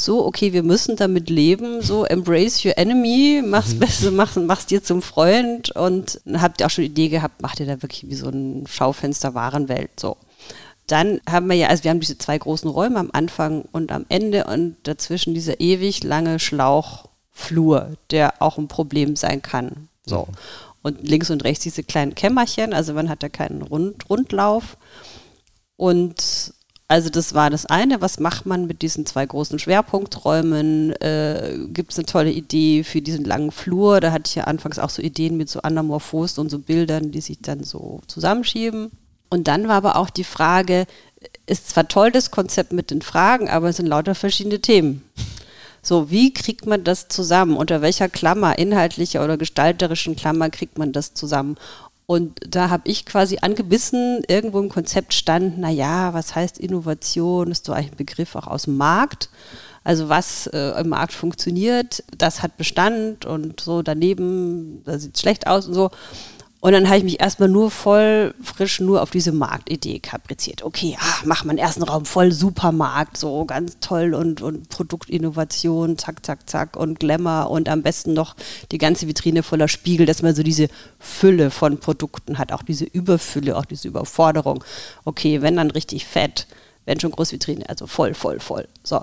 Speaker 2: So, okay, wir müssen damit leben. So, embrace your enemy, mach's besser, mach's, mach's dir zum Freund. Und habt ihr auch schon die Idee gehabt, macht ihr da wirklich wie so ein Schaufenster Warenwelt. So. Dann haben wir ja, also wir haben diese zwei großen Räume am Anfang und am Ende und dazwischen dieser ewig lange Schlauchflur, der auch ein Problem sein kann. So. Und links und rechts diese kleinen Kämmerchen, also man hat da keinen Rund Rundlauf. Und also das war das eine, was macht man mit diesen zwei großen Schwerpunkträumen? Äh, Gibt es eine tolle Idee für diesen langen Flur? Da hatte ich ja anfangs auch so Ideen mit so Anamorphosen und so Bildern, die sich dann so zusammenschieben. Und dann war aber auch die Frage, ist zwar toll das Konzept mit den Fragen, aber es sind lauter verschiedene Themen. So, wie kriegt man das zusammen? Unter welcher Klammer, inhaltlicher oder gestalterischen Klammer, kriegt man das zusammen? Und da habe ich quasi angebissen, irgendwo im Konzept stand, naja, was heißt Innovation? Ist so ein Begriff auch aus dem Markt. Also was äh, im Markt funktioniert, das hat Bestand und so daneben, da sieht es schlecht aus und so. Und dann habe ich mich erstmal nur voll frisch nur auf diese Marktidee kapriziert. Okay, ah, mach mal einen ersten Raum voll Supermarkt, so ganz toll und, und Produktinnovation, zack, zack, zack und Glamour und am besten noch die ganze Vitrine voller Spiegel, dass man so diese Fülle von Produkten hat, auch diese Überfülle, auch diese Überforderung. Okay, wenn dann richtig fett, wenn schon Großvitrine, also voll, voll, voll. So.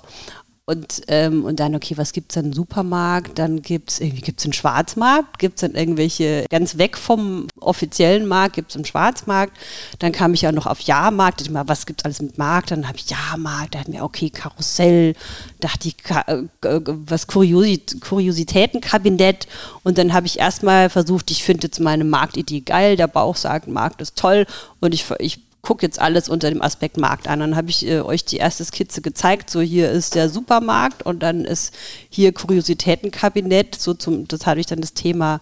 Speaker 2: Und, ähm, und dann, okay, was gibt es dann? Supermarkt, dann gibt es irgendwie gibt's einen Schwarzmarkt, gibt es dann irgendwelche, ganz weg vom offiziellen Markt, gibt es einen Schwarzmarkt. Dann kam ich ja noch auf Jahrmarkt, dachte ich mal, was gibt es alles mit Markt? Dann habe ich Jahrmarkt, da hatten wir, okay, Karussell, dachte ich, Ka äh, was Kuriosit Kuriositätenkabinett. Und dann habe ich erstmal versucht, ich finde jetzt meine Marktidee geil, der Bauch sagt, Markt ist toll und ich, ich gucke jetzt alles unter dem Aspekt Markt an. Dann habe ich äh, euch die erste Skizze gezeigt. So, hier ist der Supermarkt und dann ist hier Kuriositätenkabinett. So zum, das hatte ich dann das Thema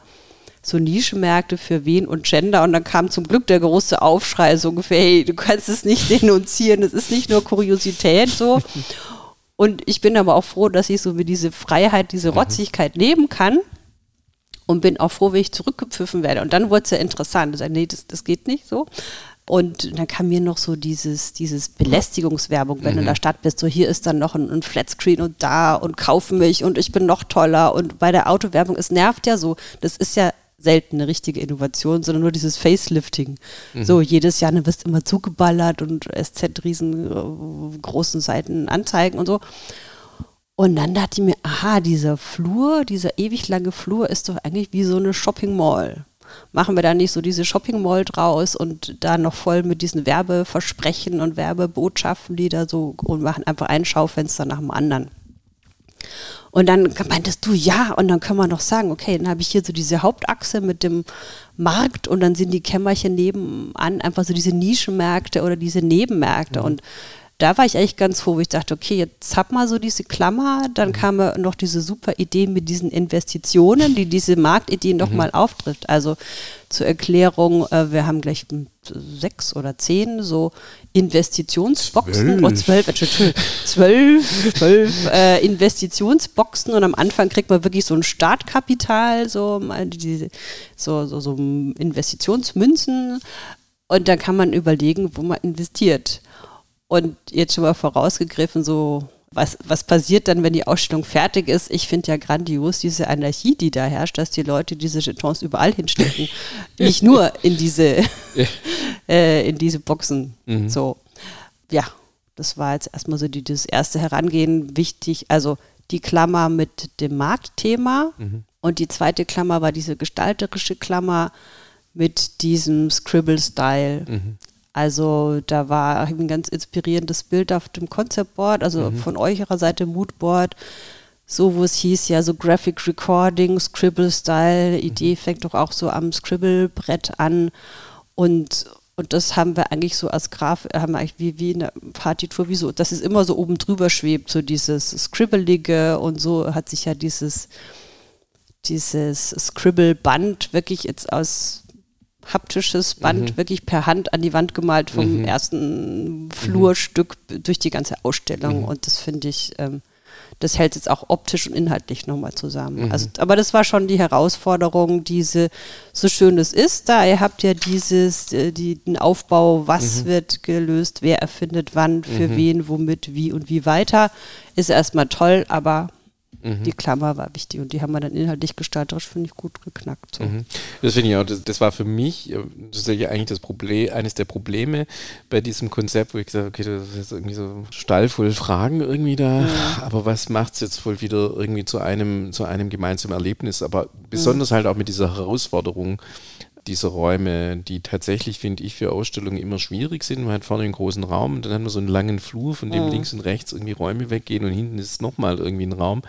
Speaker 2: so Nischenmärkte für wen und Gender. Und dann kam zum Glück der große Aufschrei, so ungefähr, hey, du kannst es nicht [laughs] denunzieren, es ist nicht nur Kuriosität so. Und ich bin aber auch froh, dass ich so mit diese Freiheit, diese Rotzigkeit leben kann und bin auch froh, wenn ich zurückgepfiffen werde. Und dann wurde es ja interessant. Ich sage, nee, das, das geht nicht so. Und dann kam mir noch so dieses, dieses Belästigungswerbung, wenn du in der Stadt bist, so hier ist dann noch ein, ein Flatscreen und da und kauf mich und ich bin noch toller. Und bei der Autowerbung, es nervt ja so. Das ist ja selten eine richtige Innovation, sondern nur dieses Facelifting. Mhm. So, jedes Jahr ne, wirst immer zugeballert und SZ riesen äh, großen Seiten anzeigen und so. Und dann dachte ich mir, aha, dieser Flur, dieser ewig lange Flur ist doch eigentlich wie so eine Shopping Mall. Machen wir da nicht so diese Shopping Mall draus und da noch voll mit diesen Werbeversprechen und Werbebotschaften, die da so und machen einfach ein Schaufenster nach dem anderen. Und dann meintest du, ja, und dann kann man noch sagen, okay, dann habe ich hier so diese Hauptachse mit dem Markt und dann sind die Kämmerchen nebenan einfach so diese Nischenmärkte oder diese Nebenmärkte. Mhm. Und da war ich eigentlich ganz froh, wo ich dachte, okay, jetzt hab mal so diese Klammer, dann mhm. kam noch diese super Idee mit diesen Investitionen, die diese Marktideen nochmal mhm. auftrifft. Also zur Erklärung, äh, wir haben gleich sechs oder zehn so Investitionsboxen, zwölf. oh zwölf, Entschuldigung, zwölf, zwölf äh, Investitionsboxen und am Anfang kriegt man wirklich so ein Startkapital, so, diese, so, so, so Investitionsmünzen und dann kann man überlegen, wo man investiert. Und jetzt schon mal vorausgegriffen, so was, was passiert dann, wenn die Ausstellung fertig ist? Ich finde ja grandios diese Anarchie, die da herrscht, dass die Leute diese Jetons überall hinstecken. [laughs] Nicht nur in diese, [laughs] äh, in diese Boxen. Mhm. So, ja, das war jetzt erstmal so die, das erste Herangehen. Wichtig, also die Klammer mit dem Marktthema mhm. und die zweite Klammer war diese gestalterische Klammer mit diesem Scribble-Style. Mhm. Also da war ein ganz inspirierendes Bild auf dem Conceptboard, also mhm. von eurer Seite Moodboard, so wo es hieß, ja, so Graphic Recording, Scribble-Style, Idee mhm. fängt doch auch so am Scribble-Brett an und und das haben wir eigentlich so als Graf, haben wir eigentlich wie, wie eine Partitur, wie so, dass es immer so oben drüber schwebt, so dieses Scribbelige und so hat sich ja dieses, dieses Scribble-Band wirklich jetzt aus haptisches Band mhm. wirklich per Hand an die Wand gemalt vom mhm. ersten Flurstück mhm. durch die ganze Ausstellung. Mhm. Und das finde ich, ähm, das hält jetzt auch optisch und inhaltlich nochmal zusammen. Mhm. Also, aber das war schon die Herausforderung, diese, so schön es ist, da ihr habt ja dieses, äh, die, den Aufbau, was mhm. wird gelöst, wer erfindet wann, für wen, womit, wie und wie weiter, ist erstmal toll, aber Mhm. Die Klammer war wichtig und die haben wir dann inhaltlich gestalterisch, finde ich, gut geknackt. So. Mhm.
Speaker 1: Das finde ich auch, das, das, war für mich, ja eigentlich das Problem, eines der Probleme bei diesem Konzept, wo ich gesagt habe, okay, das ist jetzt irgendwie so Stall voll Fragen irgendwie da, mhm. aber was macht es jetzt wohl wieder irgendwie zu einem, zu einem gemeinsamen Erlebnis, aber besonders mhm. halt auch mit dieser Herausforderung, diese Räume, die tatsächlich, finde ich, für Ausstellungen immer schwierig sind. Man hat vorne einen großen Raum, dann hat man so einen langen Flur, von dem mhm. links und rechts irgendwie Räume weggehen und hinten ist nochmal irgendwie ein Raum.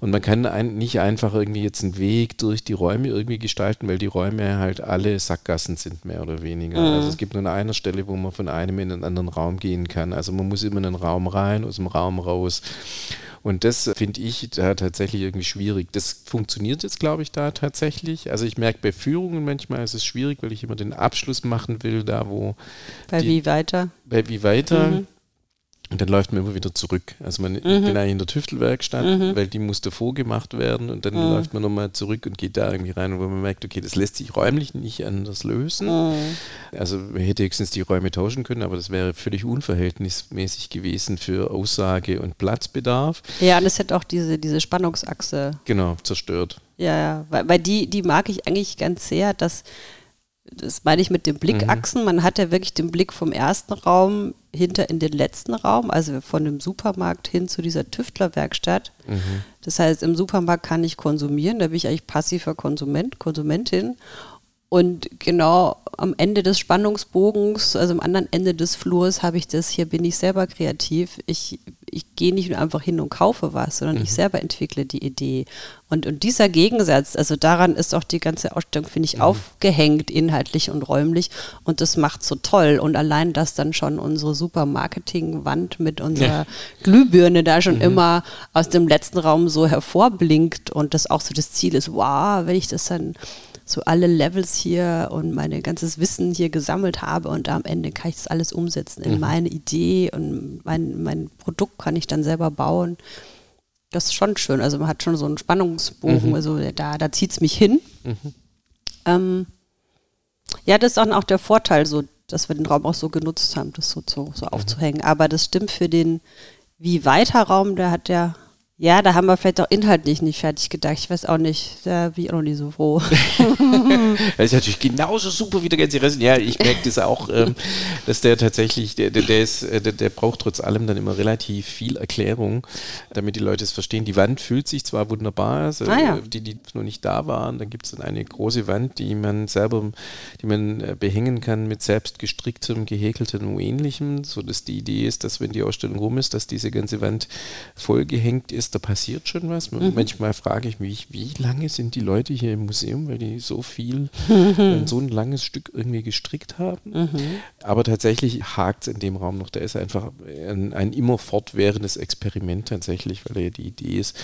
Speaker 1: Und man kann ein, nicht einfach irgendwie jetzt einen Weg durch die Räume irgendwie gestalten, weil die Räume halt alle Sackgassen sind, mehr oder weniger. Mhm. Also es gibt nur an einer Stelle, wo man von einem in einen anderen Raum gehen kann. Also man muss immer in einen Raum rein, aus dem Raum raus. Und das finde ich da tatsächlich irgendwie schwierig. Das funktioniert jetzt, glaube ich, da tatsächlich. Also ich merke bei Führungen manchmal ist es schwierig, weil ich immer den Abschluss machen will, da wo.
Speaker 2: Bei die, wie weiter?
Speaker 1: Bei wie weiter. Mhm. Und dann läuft man immer wieder zurück. Also man, mhm. ich bin eigentlich in der Tüftelwerkstatt, mhm. weil die musste vorgemacht werden und dann mhm. läuft man nochmal zurück und geht da irgendwie rein, wo man merkt, okay, das lässt sich räumlich nicht anders lösen. Mhm. Also man hätte höchstens die Räume tauschen können, aber das wäre völlig unverhältnismäßig gewesen für Aussage und Platzbedarf.
Speaker 2: Ja, und es hätte auch diese, diese Spannungsachse.
Speaker 1: Genau, zerstört.
Speaker 2: Ja, ja, weil, weil die, die mag ich eigentlich ganz sehr, dass das meine ich mit den Blickachsen. Mhm. Man hat ja wirklich den Blick vom ersten Raum hinter in den letzten Raum, also von dem Supermarkt hin zu dieser Tüftlerwerkstatt. Mhm. Das heißt, im Supermarkt kann ich konsumieren, da bin ich eigentlich passiver Konsument, Konsumentin. Und genau am Ende des Spannungsbogens, also am anderen Ende des Flurs, habe ich das, hier bin ich selber kreativ. Ich, ich gehe nicht nur einfach hin und kaufe was, sondern mhm. ich selber entwickle die Idee. Und, und dieser Gegensatz, also daran ist auch die ganze Ausstellung, finde ich, mhm. aufgehängt, inhaltlich und räumlich. Und das macht so toll. Und allein, dass dann schon unsere super Marketing-Wand mit unserer ja. Glühbirne da schon mhm. immer aus dem letzten Raum so hervorblinkt und das auch so das Ziel ist, wow, wenn ich das dann so alle Levels hier und mein ganzes Wissen hier gesammelt habe und am Ende kann ich das alles umsetzen in mhm. meine Idee und mein, mein Produkt kann ich dann selber bauen. Das ist schon schön. Also man hat schon so einen Spannungsbogen, mhm. also da, da zieht es mich hin. Mhm. Ähm, ja, das ist dann auch der Vorteil, so, dass wir den Raum auch so genutzt haben, das so, so, so mhm. aufzuhängen. Aber das stimmt für den wie weiter Raum, der hat ja Ja, da haben wir vielleicht auch inhaltlich nicht fertig gedacht. Ich weiß auch nicht, da bin ich auch noch nicht so froh. [laughs]
Speaker 1: das ist natürlich genauso super wie der ganze Rest. Ja, ich merke das auch, ähm, dass der tatsächlich, der, der, ist, äh, der, der, braucht trotz allem dann immer relativ viel Erklärung, damit die Leute es verstehen. Die Wand fühlt sich zwar wunderbar, also ah, ja. die, die noch nicht da waren, dann gibt es dann eine große Wand, die man selber, die man äh, behängen kann mit selbst gestricktem, gehäkeltem und ähnlichem, sodass die Idee ist, dass wenn die Ausstellung rum ist, dass diese ganze Wand vollgehängt ist da passiert schon was. Mhm. Manchmal frage ich mich, wie lange sind die Leute hier im Museum, weil die so viel, [laughs] so ein langes Stück irgendwie gestrickt haben. Mhm. Aber tatsächlich hakt es in dem Raum noch. Da ist einfach ein, ein immer fortwährendes Experiment tatsächlich, weil ja die Idee ist,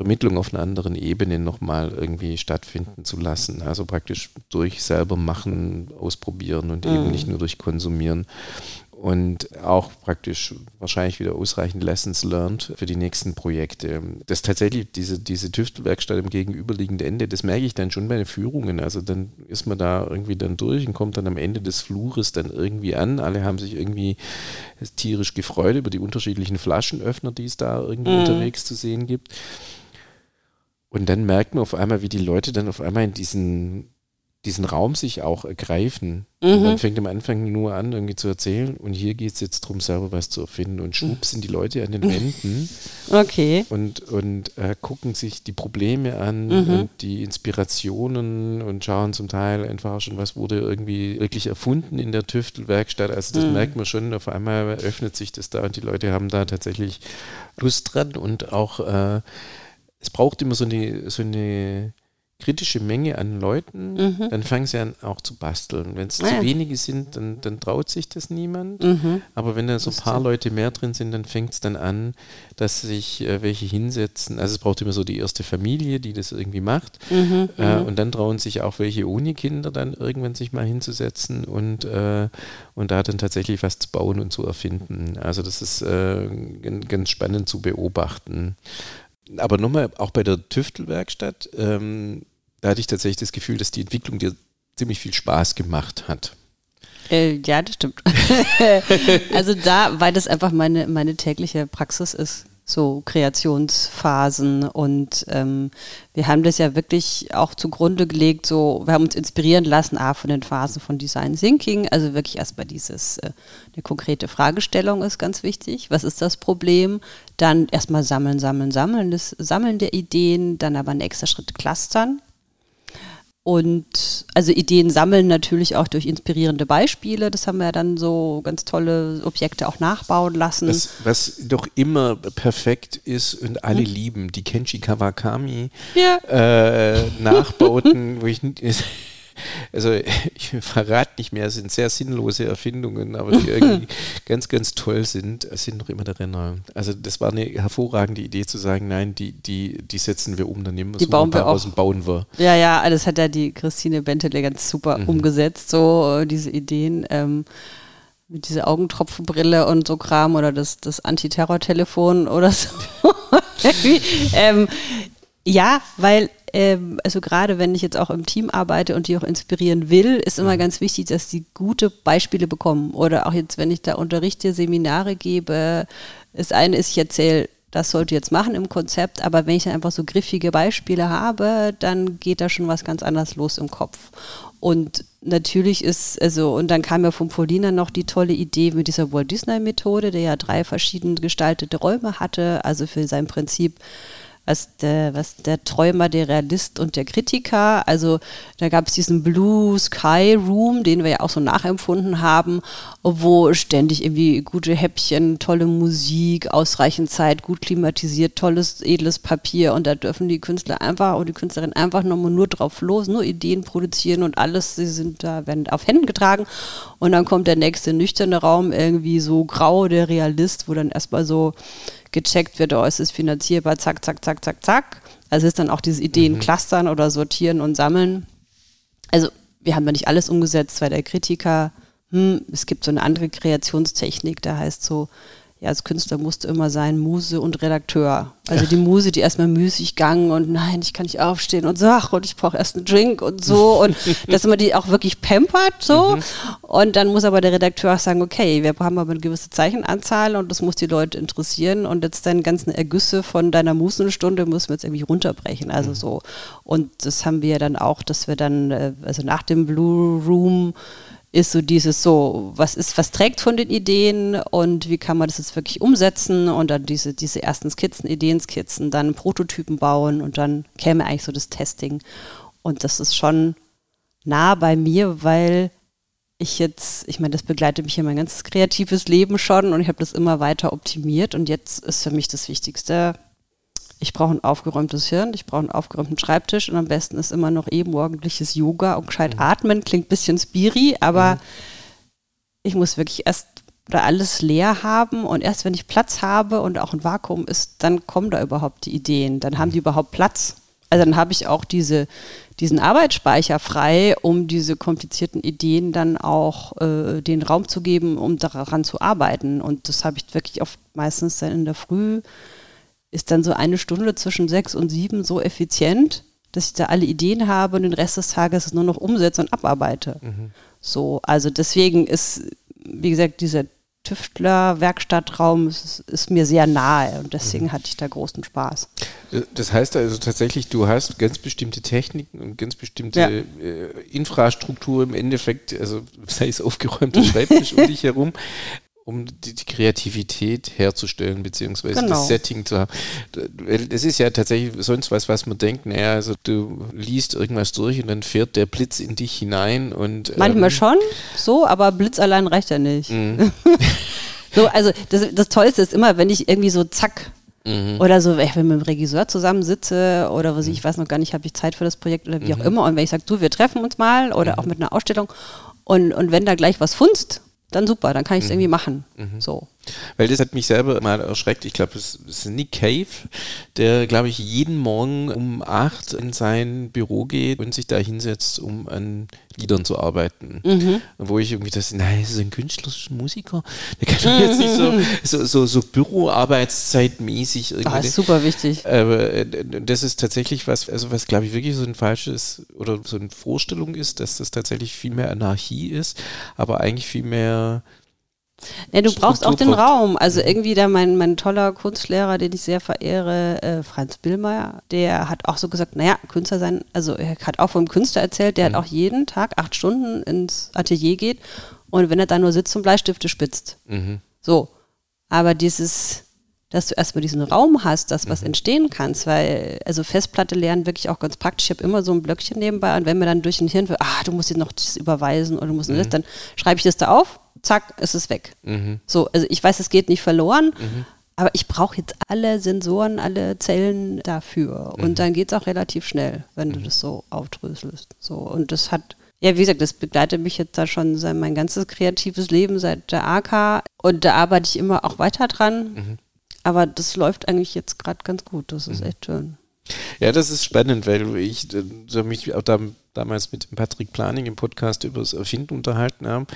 Speaker 1: Vermittlung auf einer anderen Ebene nochmal irgendwie stattfinden zu lassen. Also praktisch durch selber machen, ausprobieren und mhm. eben nicht nur durch konsumieren und auch praktisch wahrscheinlich wieder ausreichend Lessons learned für die nächsten Projekte. Das tatsächlich, diese, diese Tüftelwerkstatt im gegenüberliegenden Ende, das merke ich dann schon bei den Führungen. Also dann ist man da irgendwie dann durch und kommt dann am Ende des Flures dann irgendwie an. Alle haben sich irgendwie tierisch gefreut über die unterschiedlichen Flaschenöffner, die es da irgendwie mhm. unterwegs zu sehen gibt. Und dann merkt man auf einmal, wie die Leute dann auf einmal in diesen diesen Raum sich auch ergreifen. Mhm. man fängt am Anfang nur an, irgendwie zu erzählen und hier geht es jetzt darum, selber was zu erfinden. Und schwupp sind die Leute an den Wänden [laughs]
Speaker 2: okay.
Speaker 1: und, und äh, gucken sich die Probleme an mhm. und die Inspirationen und schauen zum Teil einfach schon, was wurde irgendwie wirklich erfunden in der Tüftelwerkstatt. Also das mhm. merkt man schon, auf einmal öffnet sich das da und die Leute haben da tatsächlich Lust dran und auch äh, es braucht immer so eine, so eine kritische Menge an Leuten, mhm. dann fangen sie an auch zu basteln. Wenn es ah, zu ja. wenige sind, dann, dann, traut sich das niemand. Mhm. Aber wenn da so ein paar Leute mehr drin sind, dann fängt es dann an, dass sich äh, welche hinsetzen. Also es braucht immer so die erste Familie, die das irgendwie macht. Mhm. Äh, mhm. und dann trauen sich auch welche ohne Kinder dann irgendwann sich mal hinzusetzen und, äh, und da dann tatsächlich was zu bauen und zu erfinden. Also das ist äh, ganz spannend zu beobachten. Aber nochmal, auch bei der Tüftelwerkstatt, ähm, da hatte ich tatsächlich das Gefühl, dass die Entwicklung dir ziemlich viel Spaß gemacht hat.
Speaker 2: Äh, ja, das stimmt. [laughs] also da, weil das einfach meine, meine tägliche Praxis ist so Kreationsphasen und ähm, wir haben das ja wirklich auch zugrunde gelegt, so wir haben uns inspirieren lassen, ah, von den Phasen von Design Thinking, also wirklich erstmal dieses, äh, eine konkrete Fragestellung ist ganz wichtig, was ist das Problem, dann erstmal sammeln, sammeln, sammeln, das Sammeln der Ideen, dann aber nächster Schritt clustern, und also Ideen sammeln natürlich auch durch inspirierende Beispiele. Das haben wir ja dann so ganz tolle Objekte auch nachbauen lassen.
Speaker 1: Das, was doch immer perfekt ist und alle hm. lieben, die Kenshi Kawakami ja. äh, Nachbauten, wo ich also [laughs] ich verrate nicht mehr, es sind sehr sinnlose Erfindungen, aber die irgendwie [laughs] ganz, ganz toll sind, sind noch immer der Renner. Also das war eine hervorragende Idee zu sagen, nein, die, die, die setzen wir um, dann nehmen wir
Speaker 2: die bauen wir
Speaker 1: aus und bauen wir.
Speaker 2: Ja, ja, das hat ja die Christine Bentele ganz super mhm. umgesetzt, so äh, diese Ideen. Ähm, mit dieser Augentropfenbrille und so Kram oder das, das Antiterror-Telefon oder so. [laughs] ähm, ja, weil also gerade wenn ich jetzt auch im Team arbeite und die auch inspirieren will, ist immer mhm. ganz wichtig, dass sie gute Beispiele bekommen. Oder auch jetzt, wenn ich da unterrichte, Seminare gebe, das eine ist, ich erzähle, das sollte jetzt machen im Konzept, aber wenn ich dann einfach so griffige Beispiele habe, dann geht da schon was ganz anderes los im Kopf. Und natürlich ist, also, und dann kam ja von Paulina noch die tolle Idee mit dieser Walt Disney Methode, der ja drei verschieden gestaltete Räume hatte, also für sein Prinzip was der, was der Träumer, der Realist und der Kritiker. Also da gab es diesen Blue Sky Room, den wir ja auch so nachempfunden haben, wo ständig irgendwie gute Häppchen, tolle Musik, ausreichend Zeit, gut klimatisiert, tolles, edles Papier und da dürfen die Künstler einfach und die Künstlerin einfach nochmal nur drauf los, nur Ideen produzieren und alles, sie sind da, werden auf Händen getragen und dann kommt der nächste nüchterne Raum, irgendwie so grau, der Realist, wo dann erstmal so gecheckt wird, oh, es ist finanzierbar, zack, zack, zack, zack, zack. Also ist dann auch diese Ideen mhm. clustern oder sortieren und sammeln. Also wir haben ja nicht alles umgesetzt, weil der Kritiker, hm, es gibt so eine andere Kreationstechnik, da heißt so, ja, als Künstler musste immer sein Muse und Redakteur. Also die Muse, die erstmal müßig gang und nein, ich kann nicht aufstehen und so, ach, und ich brauche erst einen Drink und so. [laughs] Und dass man die auch wirklich pampert so. Mhm. Und dann muss aber der Redakteur auch sagen, okay, wir haben aber eine gewisse Zeichenanzahl und das muss die Leute interessieren. Und jetzt deine ganzen Ergüsse von deiner Musenstunde müssen wir jetzt irgendwie runterbrechen. Also mhm. so. Und das haben wir dann auch, dass wir dann, äh, also nach dem Blue Room, ist so dieses so, was ist, was trägt von den Ideen und wie kann man das jetzt wirklich umsetzen und dann diese, diese ersten Skizzen, Ideenskizzen, dann Prototypen bauen und dann käme eigentlich so das Testing. Und das ist schon nah bei mir, weil ich jetzt, ich meine, das begleitet mich ja mein ganzes kreatives Leben schon und ich habe das immer weiter optimiert und jetzt ist für mich das Wichtigste, ich brauche ein aufgeräumtes Hirn, ich brauche einen aufgeräumten Schreibtisch und am besten ist immer noch eben morgendliches Yoga und gescheit mhm. atmen. Klingt ein bisschen spiri, aber mhm. ich muss wirklich erst da alles leer haben und erst wenn ich Platz habe und auch ein Vakuum ist, dann kommen da überhaupt die Ideen, dann haben die mhm. überhaupt Platz. Also dann habe ich auch diese, diesen Arbeitsspeicher frei, um diese komplizierten Ideen dann auch äh, den Raum zu geben, um daran zu arbeiten. Und das habe ich wirklich oft meistens dann in der Früh ist dann so eine Stunde zwischen sechs und sieben so effizient, dass ich da alle Ideen habe und den Rest des Tages nur noch umsetze und abarbeite. Mhm. So, also deswegen ist, wie gesagt, dieser Tüftler-Werkstattraum ist, ist, mir sehr nahe und deswegen mhm. hatte ich da großen Spaß.
Speaker 1: Das heißt also tatsächlich, du hast ganz bestimmte Techniken und ganz bestimmte ja. äh, Infrastruktur im Endeffekt, also sei es aufgeräumter Schreibtisch um [laughs] dich herum, um die, die, Kreativität herzustellen, beziehungsweise genau. das Setting zu haben. Es ist ja tatsächlich sonst was, was man denkt, naja, also du liest irgendwas durch und dann fährt der Blitz in dich hinein und.
Speaker 2: Manchmal ähm, schon, so, aber Blitz allein reicht ja nicht. Mhm. [laughs] so, also das, das Tollste ist immer, wenn ich irgendwie so zack, Mhm. Oder so, wenn ich mit dem Regisseur zusammensitze oder was ich, ich weiß noch gar nicht, habe ich Zeit für das Projekt oder wie mhm. auch immer. Und wenn ich sage, du, wir treffen uns mal oder mhm. auch mit einer Ausstellung und, und wenn da gleich was funzt, dann super, dann kann ich es mhm. irgendwie machen. Mhm. So.
Speaker 1: Weil das hat mich selber mal erschreckt. Ich glaube, es ist Nick Cave, der, glaube ich, jeden Morgen um acht in sein Büro geht und sich da hinsetzt, um an Liedern zu arbeiten. Mhm. Wo ich irgendwie das, nein, das ist ein künstlerischer Musiker. Der kann doch jetzt nicht so, so, so, so Büroarbeitszeitmäßig irgendwie.
Speaker 2: Das ist super wichtig.
Speaker 1: Aber äh, das ist tatsächlich was, also was, glaube ich, wirklich so ein falsches oder so eine Vorstellung ist, dass das tatsächlich viel mehr Anarchie ist, aber eigentlich viel mehr
Speaker 2: ja, du brauchst auch den Raum. Also irgendwie da mein, mein toller Kunstlehrer, den ich sehr verehre, äh, Franz Billmeier, der hat auch so gesagt, naja, Künstler sein, also er hat auch vom Künstler erzählt, der mhm. halt auch jeden Tag acht Stunden ins Atelier geht und wenn er da nur sitzt und Bleistifte spitzt. Mhm. So. Aber dieses, dass du erstmal diesen Raum hast, dass was mhm. entstehen kannst, weil, also Festplatte lernen wirklich auch ganz praktisch. Ich habe immer so ein Blöckchen nebenbei und wenn mir dann durch den Hirn wird, ah, du musst jetzt noch das überweisen oder du musst mhm. das, dann schreibe ich das da auf zack, ist es weg. Mhm. So, also ich weiß, es geht nicht verloren, mhm. aber ich brauche jetzt alle Sensoren, alle Zellen dafür. Mhm. Und dann geht es auch relativ schnell, wenn du mhm. das so aufdröselst. So, und das hat, ja, wie gesagt, das begleitet mich jetzt da schon seit mein ganzes kreatives Leben seit der AK und da arbeite ich immer auch weiter dran. Aber das läuft eigentlich jetzt gerade ganz gut. Das ist mhm. echt schön.
Speaker 1: Ja, das ist spannend, weil ich äh, mich auch da damals mit Patrick Planing im Podcast über das Erfinden unterhalten haben,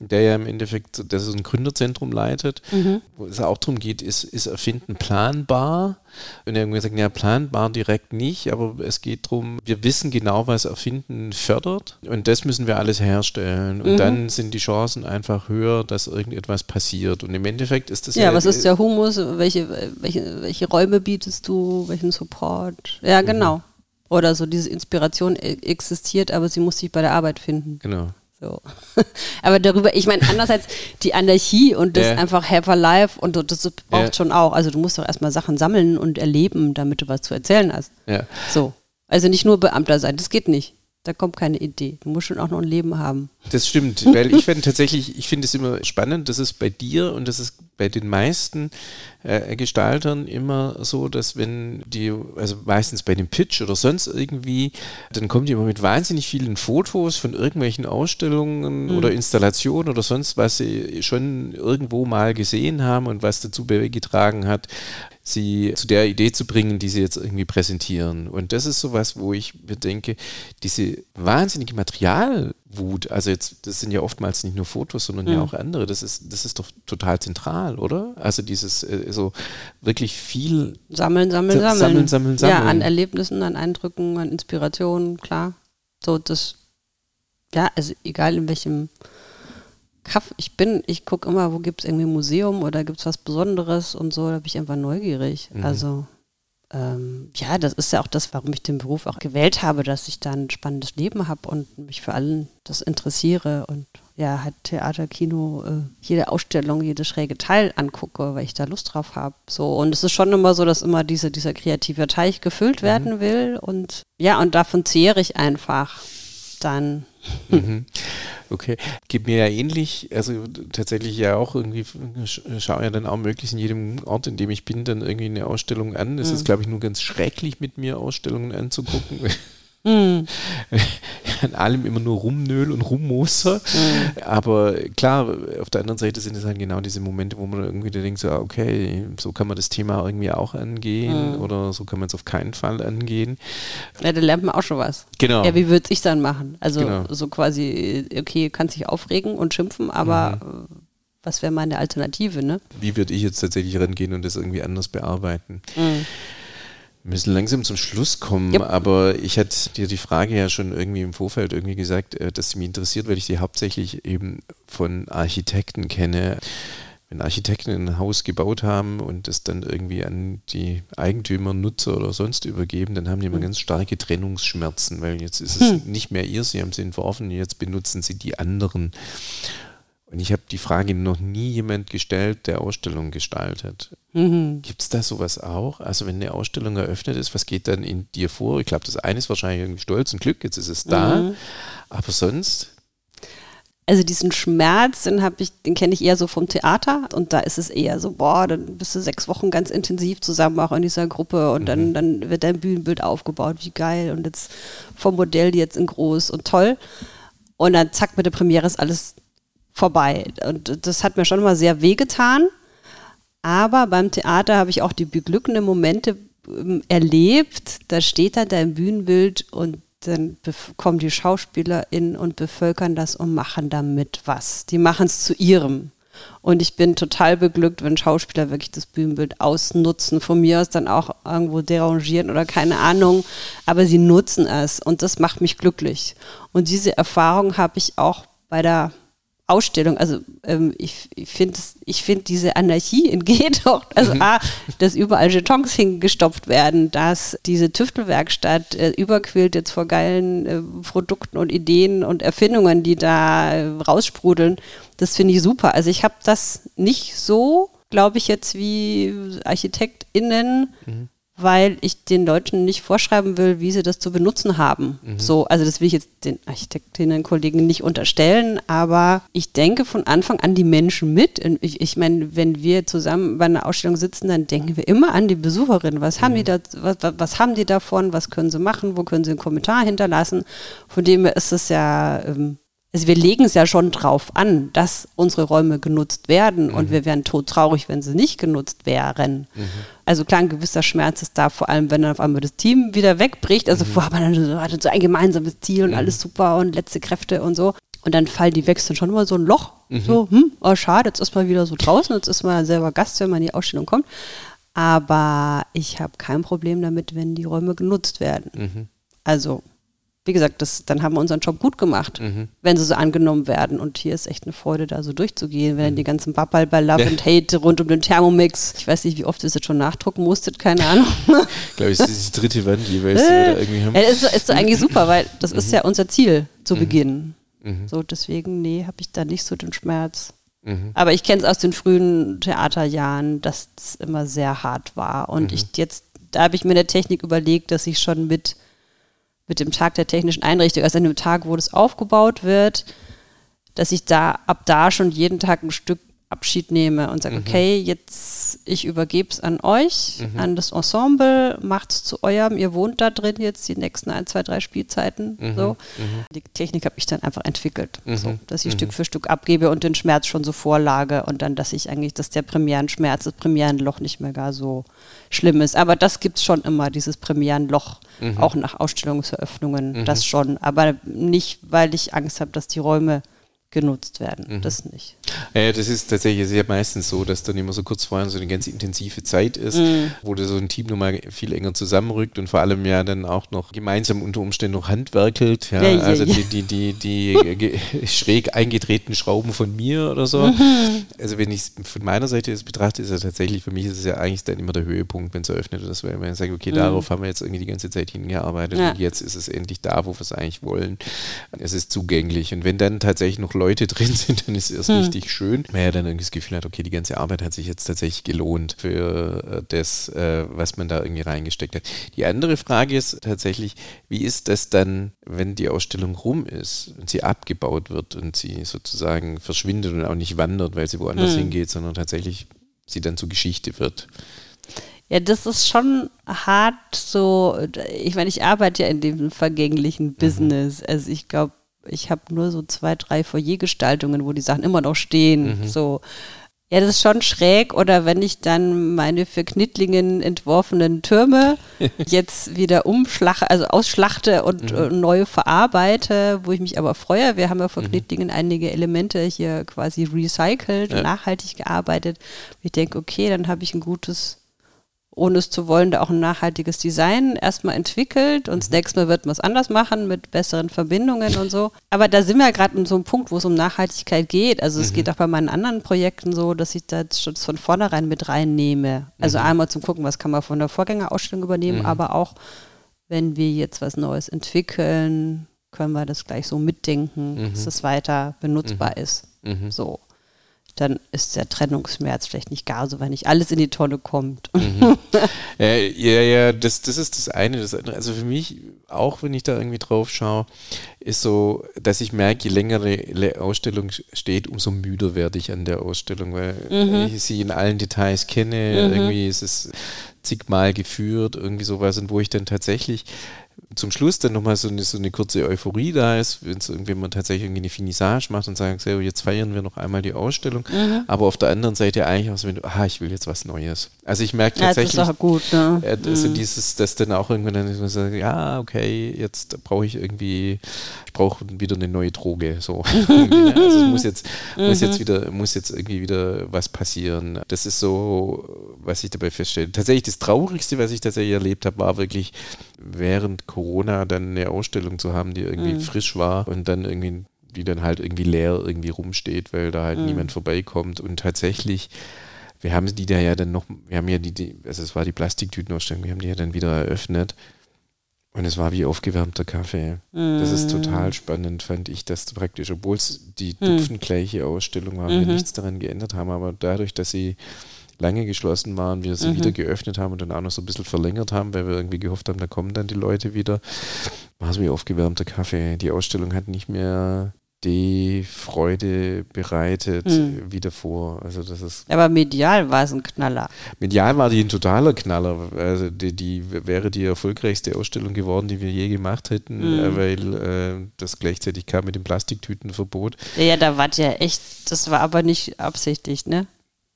Speaker 1: der ja im Endeffekt das ist ein Gründerzentrum leitet, mhm. wo es auch darum geht, ist, ist Erfinden planbar? Und er hat gesagt, ja, planbar direkt nicht, aber es geht darum, wir wissen genau, was Erfinden fördert und das müssen wir alles herstellen. Und mhm. dann sind die Chancen einfach höher, dass irgendetwas passiert. Und im Endeffekt ist das
Speaker 2: ja. Ja, was ist der Humus? Welche, welche, welche Räume bietest du? Welchen Support? Ja, genau. Mhm. Oder so diese Inspiration e-, existiert, aber sie muss sich bei der Arbeit finden.
Speaker 1: Genau.
Speaker 2: So. [laughs] aber darüber, ich meine, andererseits die Anarchie und das ja. einfach have a life und das braucht ja. schon auch. Also du musst doch erstmal Sachen sammeln und erleben, damit du was zu erzählen hast.
Speaker 1: Ja.
Speaker 2: So. Also nicht nur Beamter sein, das geht nicht. Da kommt keine Idee. Du musst schon auch noch ein Leben haben.
Speaker 1: Das stimmt, weil ich finde tatsächlich, ich finde es immer spannend, das ist bei dir und das ist bei den meisten äh, Gestaltern immer so, dass wenn die, also meistens bei dem Pitch oder sonst irgendwie, dann kommen die immer mit wahnsinnig vielen Fotos von irgendwelchen Ausstellungen mhm. oder Installationen oder sonst, was sie schon irgendwo mal gesehen haben und was dazu beigetragen hat, sie zu der Idee zu bringen, die sie jetzt irgendwie präsentieren. Und das ist sowas, wo ich mir denke, diese wahnsinnige Material Wut. Also jetzt, das sind ja oftmals nicht nur Fotos, sondern mhm. ja auch andere. Das ist, das ist doch total zentral, oder? Also dieses äh, so wirklich viel
Speaker 2: sammeln, sammeln, sammeln, sammeln, sammeln, sammeln. Ja, an Erlebnissen, an Eindrücken, an Inspirationen, klar. So das, ja, also egal in welchem Kaff ich bin, ich gucke immer, wo gibt es irgendwie ein Museum oder gibt es was Besonderes und so, da bin ich einfach neugierig. Mhm. Also ähm, ja, das ist ja auch das, warum ich den Beruf auch gewählt habe, dass ich da ein spannendes Leben habe und mich für allen das interessiere und ja, halt Theater, Kino, äh, jede Ausstellung, jede schräge Teil angucke, weil ich da Lust drauf habe. So, und es ist schon immer so, dass immer diese, dieser kreative Teich gefüllt mhm. werden will. Und ja, und davon zehre ich einfach dann.
Speaker 1: Mhm. Okay, geht mir ja ähnlich, also tatsächlich ja auch irgendwie, schaue ja dann auch möglichst in jedem Ort, in dem ich bin, dann irgendwie eine Ausstellung an. Es mhm. ist, glaube ich, nur ganz schrecklich, mit mir Ausstellungen anzugucken. [laughs] Mm. An allem immer nur Rumnöl und Rummoser. Mm. Aber klar, auf der anderen Seite sind es halt genau diese Momente, wo man irgendwie denkt, so, okay, so kann man das Thema irgendwie auch angehen mm. oder so kann man es auf keinen Fall angehen.
Speaker 2: Ja, da lernt man auch schon was.
Speaker 1: Genau.
Speaker 2: Ja, wie würde ich dann machen? Also genau. so quasi, okay, kann sich aufregen und schimpfen, aber mhm. was wäre meine Alternative, ne?
Speaker 1: Wie würde ich jetzt tatsächlich rangehen und das irgendwie anders bearbeiten? Mhm. Wir müssen langsam zum Schluss kommen, yep. aber ich hatte dir die Frage ja schon irgendwie im Vorfeld irgendwie gesagt, äh, dass sie mich interessiert, weil ich sie hauptsächlich eben von Architekten kenne. Wenn Architekten ein Haus gebaut haben und das dann irgendwie an die Eigentümer, Nutzer oder sonst übergeben, dann haben die immer mhm. ganz starke Trennungsschmerzen, weil jetzt ist es hm. nicht mehr ihr, sie haben sie entworfen, jetzt benutzen sie die anderen. Und ich habe die Frage noch nie jemand gestellt, der Ausstellungen gestaltet. Mhm. Gibt es da sowas auch? Also wenn eine Ausstellung eröffnet ist, was geht dann in dir vor? Ich glaube, das eine ist wahrscheinlich irgendwie Stolz und Glück, jetzt ist es da. Mhm. Aber sonst?
Speaker 2: Also diesen Schmerz, den habe ich, den kenne ich eher so vom Theater und da ist es eher so, boah, dann bist du sechs Wochen ganz intensiv zusammen auch in dieser Gruppe und mhm. dann, dann wird dein Bühnenbild aufgebaut, wie geil und jetzt vom Modell jetzt in groß und toll. Und dann zack, mit der Premiere ist alles vorbei. Und das hat mir schon mal sehr wehgetan. Aber beim Theater habe ich auch die beglückenden Momente ähm, erlebt. Da steht dann dein Bühnenbild und dann kommen die SchauspielerInnen und bevölkern das und machen damit was. Die machen es zu ihrem. Und ich bin total beglückt, wenn Schauspieler wirklich das Bühnenbild ausnutzen. Von mir aus dann auch irgendwo derangieren oder keine Ahnung. Aber sie nutzen es und das macht mich glücklich. Und diese Erfahrung habe ich auch bei der Ausstellung. Also ähm, ich, ich finde ich find diese Anarchie in doch, also mhm. A, dass überall Jetons hingestopft werden, dass diese Tüftelwerkstatt äh, überquillt jetzt vor geilen äh, Produkten und Ideen und Erfindungen, die da äh, raussprudeln, das finde ich super. Also ich habe das nicht so, glaube ich, jetzt wie ArchitektInnen mhm weil ich den Leuten nicht vorschreiben will, wie sie das zu benutzen haben. Mhm. So, also das will ich jetzt den Architektinnen, Kollegen nicht unterstellen, aber ich denke von Anfang an die Menschen mit. Ich, ich meine, wenn wir zusammen bei einer Ausstellung sitzen, dann denken wir immer an die Besucherinnen. Was mhm. haben die da, was, was, haben die davon? Was können sie machen? Wo können sie einen Kommentar hinterlassen? Von dem her ist es ja ähm, also wir legen es ja schon drauf an, dass unsere Räume genutzt werden mhm. und wir wären todtraurig, wenn sie nicht genutzt wären. Mhm. Also klar, ein gewisser Schmerz ist da, vor allem wenn dann auf einmal das Team wieder wegbricht. Also mhm. vorher man dann hatte so ein gemeinsames Ziel und mhm. alles super und letzte Kräfte und so. Und dann fallen die weg, sind schon immer so ein Loch. Mhm. So, hm, oh schade, jetzt ist man wieder so draußen, jetzt ist man selber Gast, wenn man in die Ausstellung kommt. Aber ich habe kein Problem damit, wenn die Räume genutzt werden. Mhm. Also wie gesagt, das, dann haben wir unseren Job gut gemacht, mhm. wenn sie so angenommen werden. Und hier ist echt eine Freude, da so durchzugehen, wenn mhm. die ganzen Babbel bei Love ja. and Hate rund um den Thermomix, ich weiß nicht, wie oft ihr es jetzt schon nachdrucken musstet, keine Ahnung.
Speaker 1: ich glaube, es ist die dritte Wand jeweils, die wir da irgendwie haben.
Speaker 2: Ja, ist, ist so eigentlich super, weil das mhm. ist ja unser Ziel zu mhm. Beginn. Mhm. So, deswegen, nee, habe ich da nicht so den Schmerz. Mhm. Aber ich kenne es aus den frühen Theaterjahren, dass es immer sehr hart war. Und ich jetzt, da habe ich mir eine Technik überlegt, dass ich schon mit mit dem Tag der technischen Einrichtung, also an dem Tag, wo das aufgebaut wird, dass ich da ab da schon jeden Tag ein Stück Abschied nehme und sage, mhm. okay, jetzt ich übergebe es an euch, mhm. an das Ensemble, macht es zu eurem, ihr wohnt da drin jetzt die nächsten ein, zwei, drei Spielzeiten. Mhm. So. Mhm. Die Technik habe ich dann einfach entwickelt, mhm. so, dass ich Stück für Stück abgebe und den Schmerz schon so vorlage und dann, dass ich eigentlich, dass der Premierenschmerz, das Premierenloch nicht mehr gar so schlimm ist. Aber das gibt es schon immer, dieses Premierenloch, auch nach Ausstellungseröffnungen, das schon. Aber nicht, weil ich Angst habe, dass die Räume genutzt werden. Mhm. Das nicht.
Speaker 1: Ja, das ist tatsächlich sehr meistens so, dass dann immer so kurz vorher so eine ganz intensive Zeit ist, mhm. wo so ein Team nochmal viel enger zusammenrückt und vor allem ja dann auch noch gemeinsam unter Umständen noch handwerkelt. Ja, ja also ja, die, die, die, die [laughs] schräg eingetretenen Schrauben von mir oder so. Mhm. Also wenn ich es von meiner Seite jetzt betrachte, ist ja tatsächlich, für mich ist es ja eigentlich dann immer der Höhepunkt, wenn es eröffnet ist, weil man sagt, okay, mhm. darauf haben wir jetzt irgendwie die ganze Zeit hingearbeitet und jetzt ist es endlich da, wo wir es eigentlich wollen. Es ist zugänglich. Und wenn dann tatsächlich noch Leute drin sind, dann ist es hm. richtig schön. Man ja dann irgendwie das Gefühl hat, okay, die ganze Arbeit hat sich jetzt tatsächlich gelohnt für äh, das, äh, was man da irgendwie reingesteckt hat. Die andere Frage ist tatsächlich, wie ist das dann, wenn die Ausstellung rum ist und sie abgebaut wird und sie sozusagen verschwindet und auch nicht wandert, weil sie woanders hm. hingeht, sondern tatsächlich sie dann zur Geschichte wird?
Speaker 2: Ja, das ist schon hart so. Ich meine, ich arbeite ja in dem vergänglichen mhm. Business. Also ich glaube, ich habe nur so zwei, drei Foyergestaltungen, wo die Sachen immer noch stehen. Mhm. So. Ja, das ist schon schräg. Oder wenn ich dann meine für Knittlingen entworfenen Türme [laughs] jetzt wieder umschlache, also ausschlachte und mhm. äh, neu verarbeite, wo ich mich aber freue. Wir haben ja von mhm. Knittlingen einige Elemente hier quasi recycelt, ja. nachhaltig gearbeitet. Ich denke, okay, dann habe ich ein gutes ohne es zu wollen, da auch ein nachhaltiges Design erstmal entwickelt und das mhm. nächste Mal wird man es anders machen mit besseren Verbindungen und so. Aber da sind wir gerade in so einem Punkt, wo es um Nachhaltigkeit geht. Also es mhm. geht auch bei meinen anderen Projekten so, dass ich das schon von vornherein mit reinnehme. Also mhm. einmal zum Gucken, was kann man von der Vorgängerausstellung übernehmen, mhm. aber auch, wenn wir jetzt was Neues entwickeln, können wir das gleich so mitdenken, mhm. dass es weiter benutzbar mhm. ist. So dann ist der Trennungsschmerz vielleicht nicht gar so, wenn nicht alles in die Tonne kommt. Mhm. [laughs]
Speaker 1: äh, ja, ja, das, das ist das eine. Das andere. Also für mich, auch wenn ich da irgendwie drauf schaue, ist so, dass ich merke, je länger die Ausstellung steht, umso müder werde ich an der Ausstellung, weil mhm. ich sie in allen Details kenne. Mhm. Irgendwie ist es zigmal geführt, irgendwie sowas, und wo ich dann tatsächlich zum Schluss dann nochmal so eine, so eine kurze Euphorie da ist, wenn es irgendwie man tatsächlich irgendwie eine Finissage macht und sagt, so, jetzt feiern wir noch einmal die Ausstellung, mhm. aber auf der anderen Seite eigentlich auch so, wenn du, ah, ich will jetzt was Neues. Also ich merke tatsächlich, ja, das ist auch gut, ne? also mhm. dieses, dass dann auch irgendwann dann so ja, okay, jetzt brauche ich irgendwie, ich brauche wieder eine neue Droge, so. [laughs] Ne? also es muss jetzt, mhm. muss jetzt wieder, muss jetzt irgendwie wieder was passieren. Das ist so, was ich dabei feststelle. Tatsächlich das Traurigste, was ich tatsächlich erlebt habe, war wirklich während Corona dann eine Ausstellung zu haben, die irgendwie mhm. frisch war und dann irgendwie, die dann halt irgendwie leer irgendwie rumsteht, weil da halt mhm. niemand vorbeikommt und tatsächlich wir haben die da ja dann noch, wir haben ja die, die also es war die Plastiktütenausstellung, wir haben die ja dann wieder eröffnet und es war wie aufgewärmter Kaffee. Mm. Das ist mhm. total spannend, fand ich, dass praktisch, obwohl es die mm. dupfengleiche Ausstellung war, mhm. wir nichts daran geändert haben, aber dadurch, dass sie lange geschlossen waren, wir sie mhm. wieder geöffnet haben und dann auch noch so ein bisschen verlängert haben, weil wir irgendwie gehofft haben, da kommen dann die Leute wieder. War es wie aufgewärmter Kaffee. Die Ausstellung hat nicht mehr die Freude bereitet mhm. wie davor. Also das ist
Speaker 2: Aber medial war es ein Knaller.
Speaker 1: Medial war die ein totaler Knaller. Also die, die wäre die erfolgreichste Ausstellung geworden, die wir je gemacht hätten, mhm. weil äh, das gleichzeitig kam mit dem Plastiktütenverbot.
Speaker 2: Ja, ja, da war ja echt, das war aber nicht absichtlich, ne?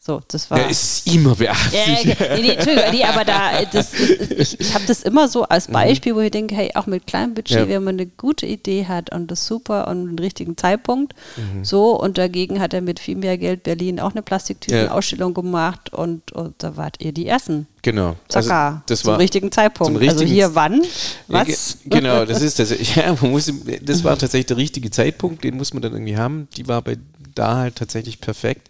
Speaker 2: So, das war.
Speaker 1: Ja, ist immer beabsichtigt.
Speaker 2: Ja, nee, nee, nee, aber da, das, ich, ich habe das immer so als mhm. Beispiel, wo ich denke, hey, auch mit kleinem Budget, ja. wenn man eine gute Idee hat und das super und einen richtigen Zeitpunkt, mhm. so, und dagegen hat er mit viel mehr Geld Berlin auch eine Plastiktütenausstellung ja. gemacht und, und da wart ihr die Ersten.
Speaker 1: Genau.
Speaker 2: Zacka, also das zum war richtigen Zeitpunkt. Zum also richtigen also hier wann? Was?
Speaker 1: Genau, das ist das. [laughs] Ja, man muss, das war tatsächlich der richtige Zeitpunkt, den muss man dann irgendwie haben. Die war bei da halt tatsächlich perfekt.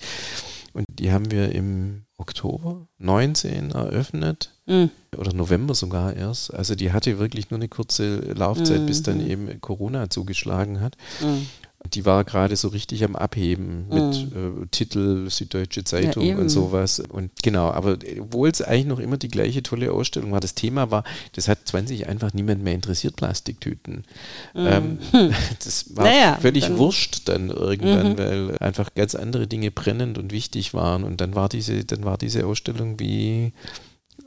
Speaker 1: Und die haben wir im Oktober 19 eröffnet. Mhm. Oder November sogar erst. Also die hatte wirklich nur eine kurze Laufzeit, mhm. bis dann eben Corona zugeschlagen hat. Mhm. Die war gerade so richtig am Abheben mit mhm. äh, Titel Süddeutsche Zeitung ja, und sowas. Und genau, aber obwohl es eigentlich noch immer die gleiche tolle Ausstellung war, das Thema war, das hat 20 einfach niemand mehr interessiert, Plastiktüten. Mhm. Ähm, [laughs] das war naja, völlig dann, wurscht dann irgendwann, mhm. weil einfach ganz andere Dinge brennend und wichtig waren. Und dann war diese, dann war diese Ausstellung wie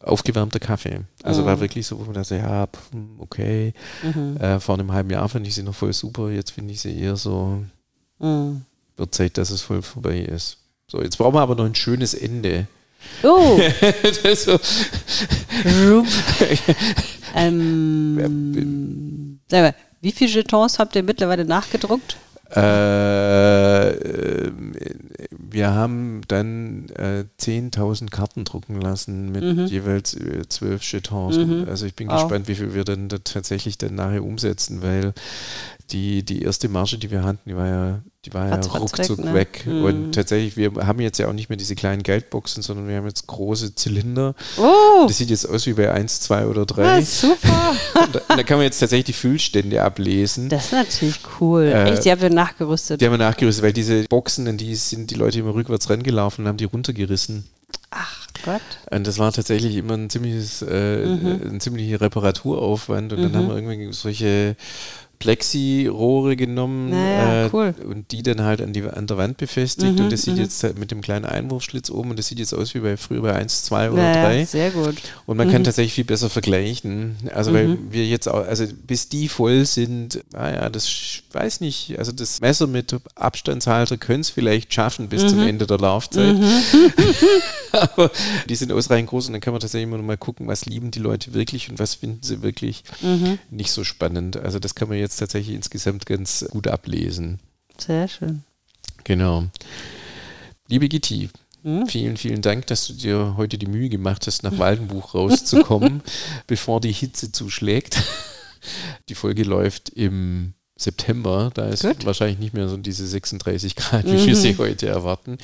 Speaker 1: aufgewärmter Kaffee. Also mhm. war wirklich so, wo man dachte, ja, okay, mhm. äh, vor einem halben Jahr fand ich sie noch voll super, jetzt finde ich sie eher so, mhm. wird Zeit, dass es voll vorbei ist. So, jetzt brauchen wir aber noch ein schönes Ende. Oh! [laughs] so. [laughs]
Speaker 2: ähm, wie viele Jetons habt ihr mittlerweile nachgedruckt?
Speaker 1: Äh, wir haben dann äh, 10.000 Karten drucken lassen mit mhm. jeweils äh, zwölf Jetons. Mhm. Also ich bin wow. gespannt, wie viel wir dann da tatsächlich dann nachher umsetzen, weil die, die erste Marge, die wir hatten, die war ja, die war ja ruckzuck weg. Ne? weg. Mhm. Und tatsächlich, wir haben jetzt ja auch nicht mehr diese kleinen Geldboxen, sondern wir haben jetzt große Zylinder. Oh. Das sieht jetzt aus wie bei 1, 2 oder 3. Ja, super. [laughs] und, da, und, da, kann man jetzt tatsächlich die Füllstände ablesen.
Speaker 2: Das ist natürlich cool. Äh, Echt, die haben wir nachgerüstet.
Speaker 1: Die haben wir nachgerüstet, weil diese Boxen, in die sind die Leute immer rückwärts rangelaufen und haben die runtergerissen.
Speaker 2: Ach Gott.
Speaker 1: Und das war tatsächlich immer ein ziemliches, äh, mhm. ein ziemlicher Reparaturaufwand. Und mhm. dann haben wir irgendwie solche Plexi-Rohre genommen naja, äh, cool. und die dann halt an, die, an der Wand befestigt. Mhm, und das sieht mhm. jetzt halt mit dem kleinen Einwurfschlitz oben und das sieht jetzt aus wie bei früher bei 1, 2 oder naja, 3.
Speaker 2: Sehr gut.
Speaker 1: Und man mhm. kann tatsächlich viel besser vergleichen. Also, weil mhm. wir jetzt auch, also bis die voll sind, naja, das weiß nicht. Also, das Messer mit Abstandshalter können es vielleicht schaffen bis zum mhm. Ende der Laufzeit. [laughs] [laughs] Aber die sind ausreichend groß und dann kann man tatsächlich immer noch mal gucken, was lieben die Leute wirklich und was finden sie wirklich nicht so spannend. Also, das kann man jetzt jetzt tatsächlich insgesamt ganz gut ablesen.
Speaker 2: Sehr schön.
Speaker 1: Genau. Liebe Gitti, hm? vielen, vielen Dank, dass du dir heute die Mühe gemacht hast, nach Waldenbuch rauszukommen, [laughs] bevor die Hitze zuschlägt. Die Folge läuft im September, da ist Gut. wahrscheinlich nicht mehr so diese 36 Grad, wie wir sie mhm. heute erwarten.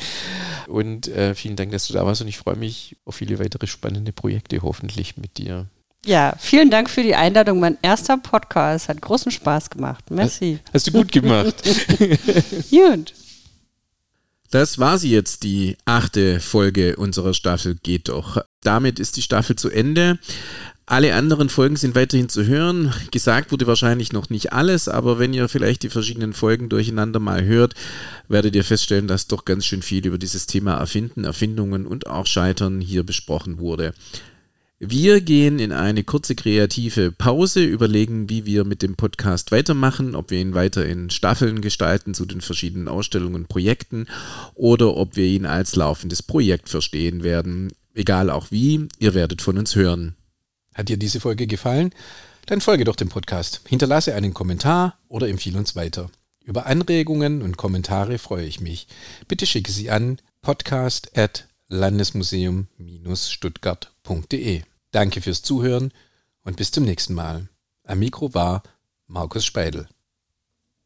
Speaker 1: Und äh, vielen Dank, dass du da warst und ich freue mich auf viele weitere spannende Projekte hoffentlich mit dir.
Speaker 2: Ja, vielen Dank für die Einladung. Mein erster Podcast hat großen Spaß gemacht. Merci.
Speaker 1: Hast du gut gemacht. [laughs] gut. Das war sie jetzt, die achte Folge unserer Staffel Geht doch. Damit ist die Staffel zu Ende. Alle anderen Folgen sind weiterhin zu hören. Gesagt wurde wahrscheinlich noch nicht alles, aber wenn ihr vielleicht die verschiedenen Folgen durcheinander mal hört, werdet ihr feststellen, dass doch ganz schön viel über dieses Thema Erfinden, Erfindungen und auch Scheitern hier besprochen wurde. Wir gehen in eine kurze kreative Pause, überlegen, wie wir mit dem Podcast weitermachen, ob wir ihn weiter in Staffeln gestalten zu den verschiedenen Ausstellungen und Projekten oder ob wir ihn als laufendes Projekt verstehen werden. Egal auch wie, ihr werdet von uns hören. Hat dir diese Folge gefallen? Dann folge doch dem Podcast, hinterlasse einen Kommentar oder empfehle uns weiter. Über Anregungen und Kommentare freue ich mich. Bitte schicke sie an podcast at landesmuseum-stuttgart.de. Danke fürs Zuhören und bis zum nächsten Mal. Am Mikro war Markus Speidel.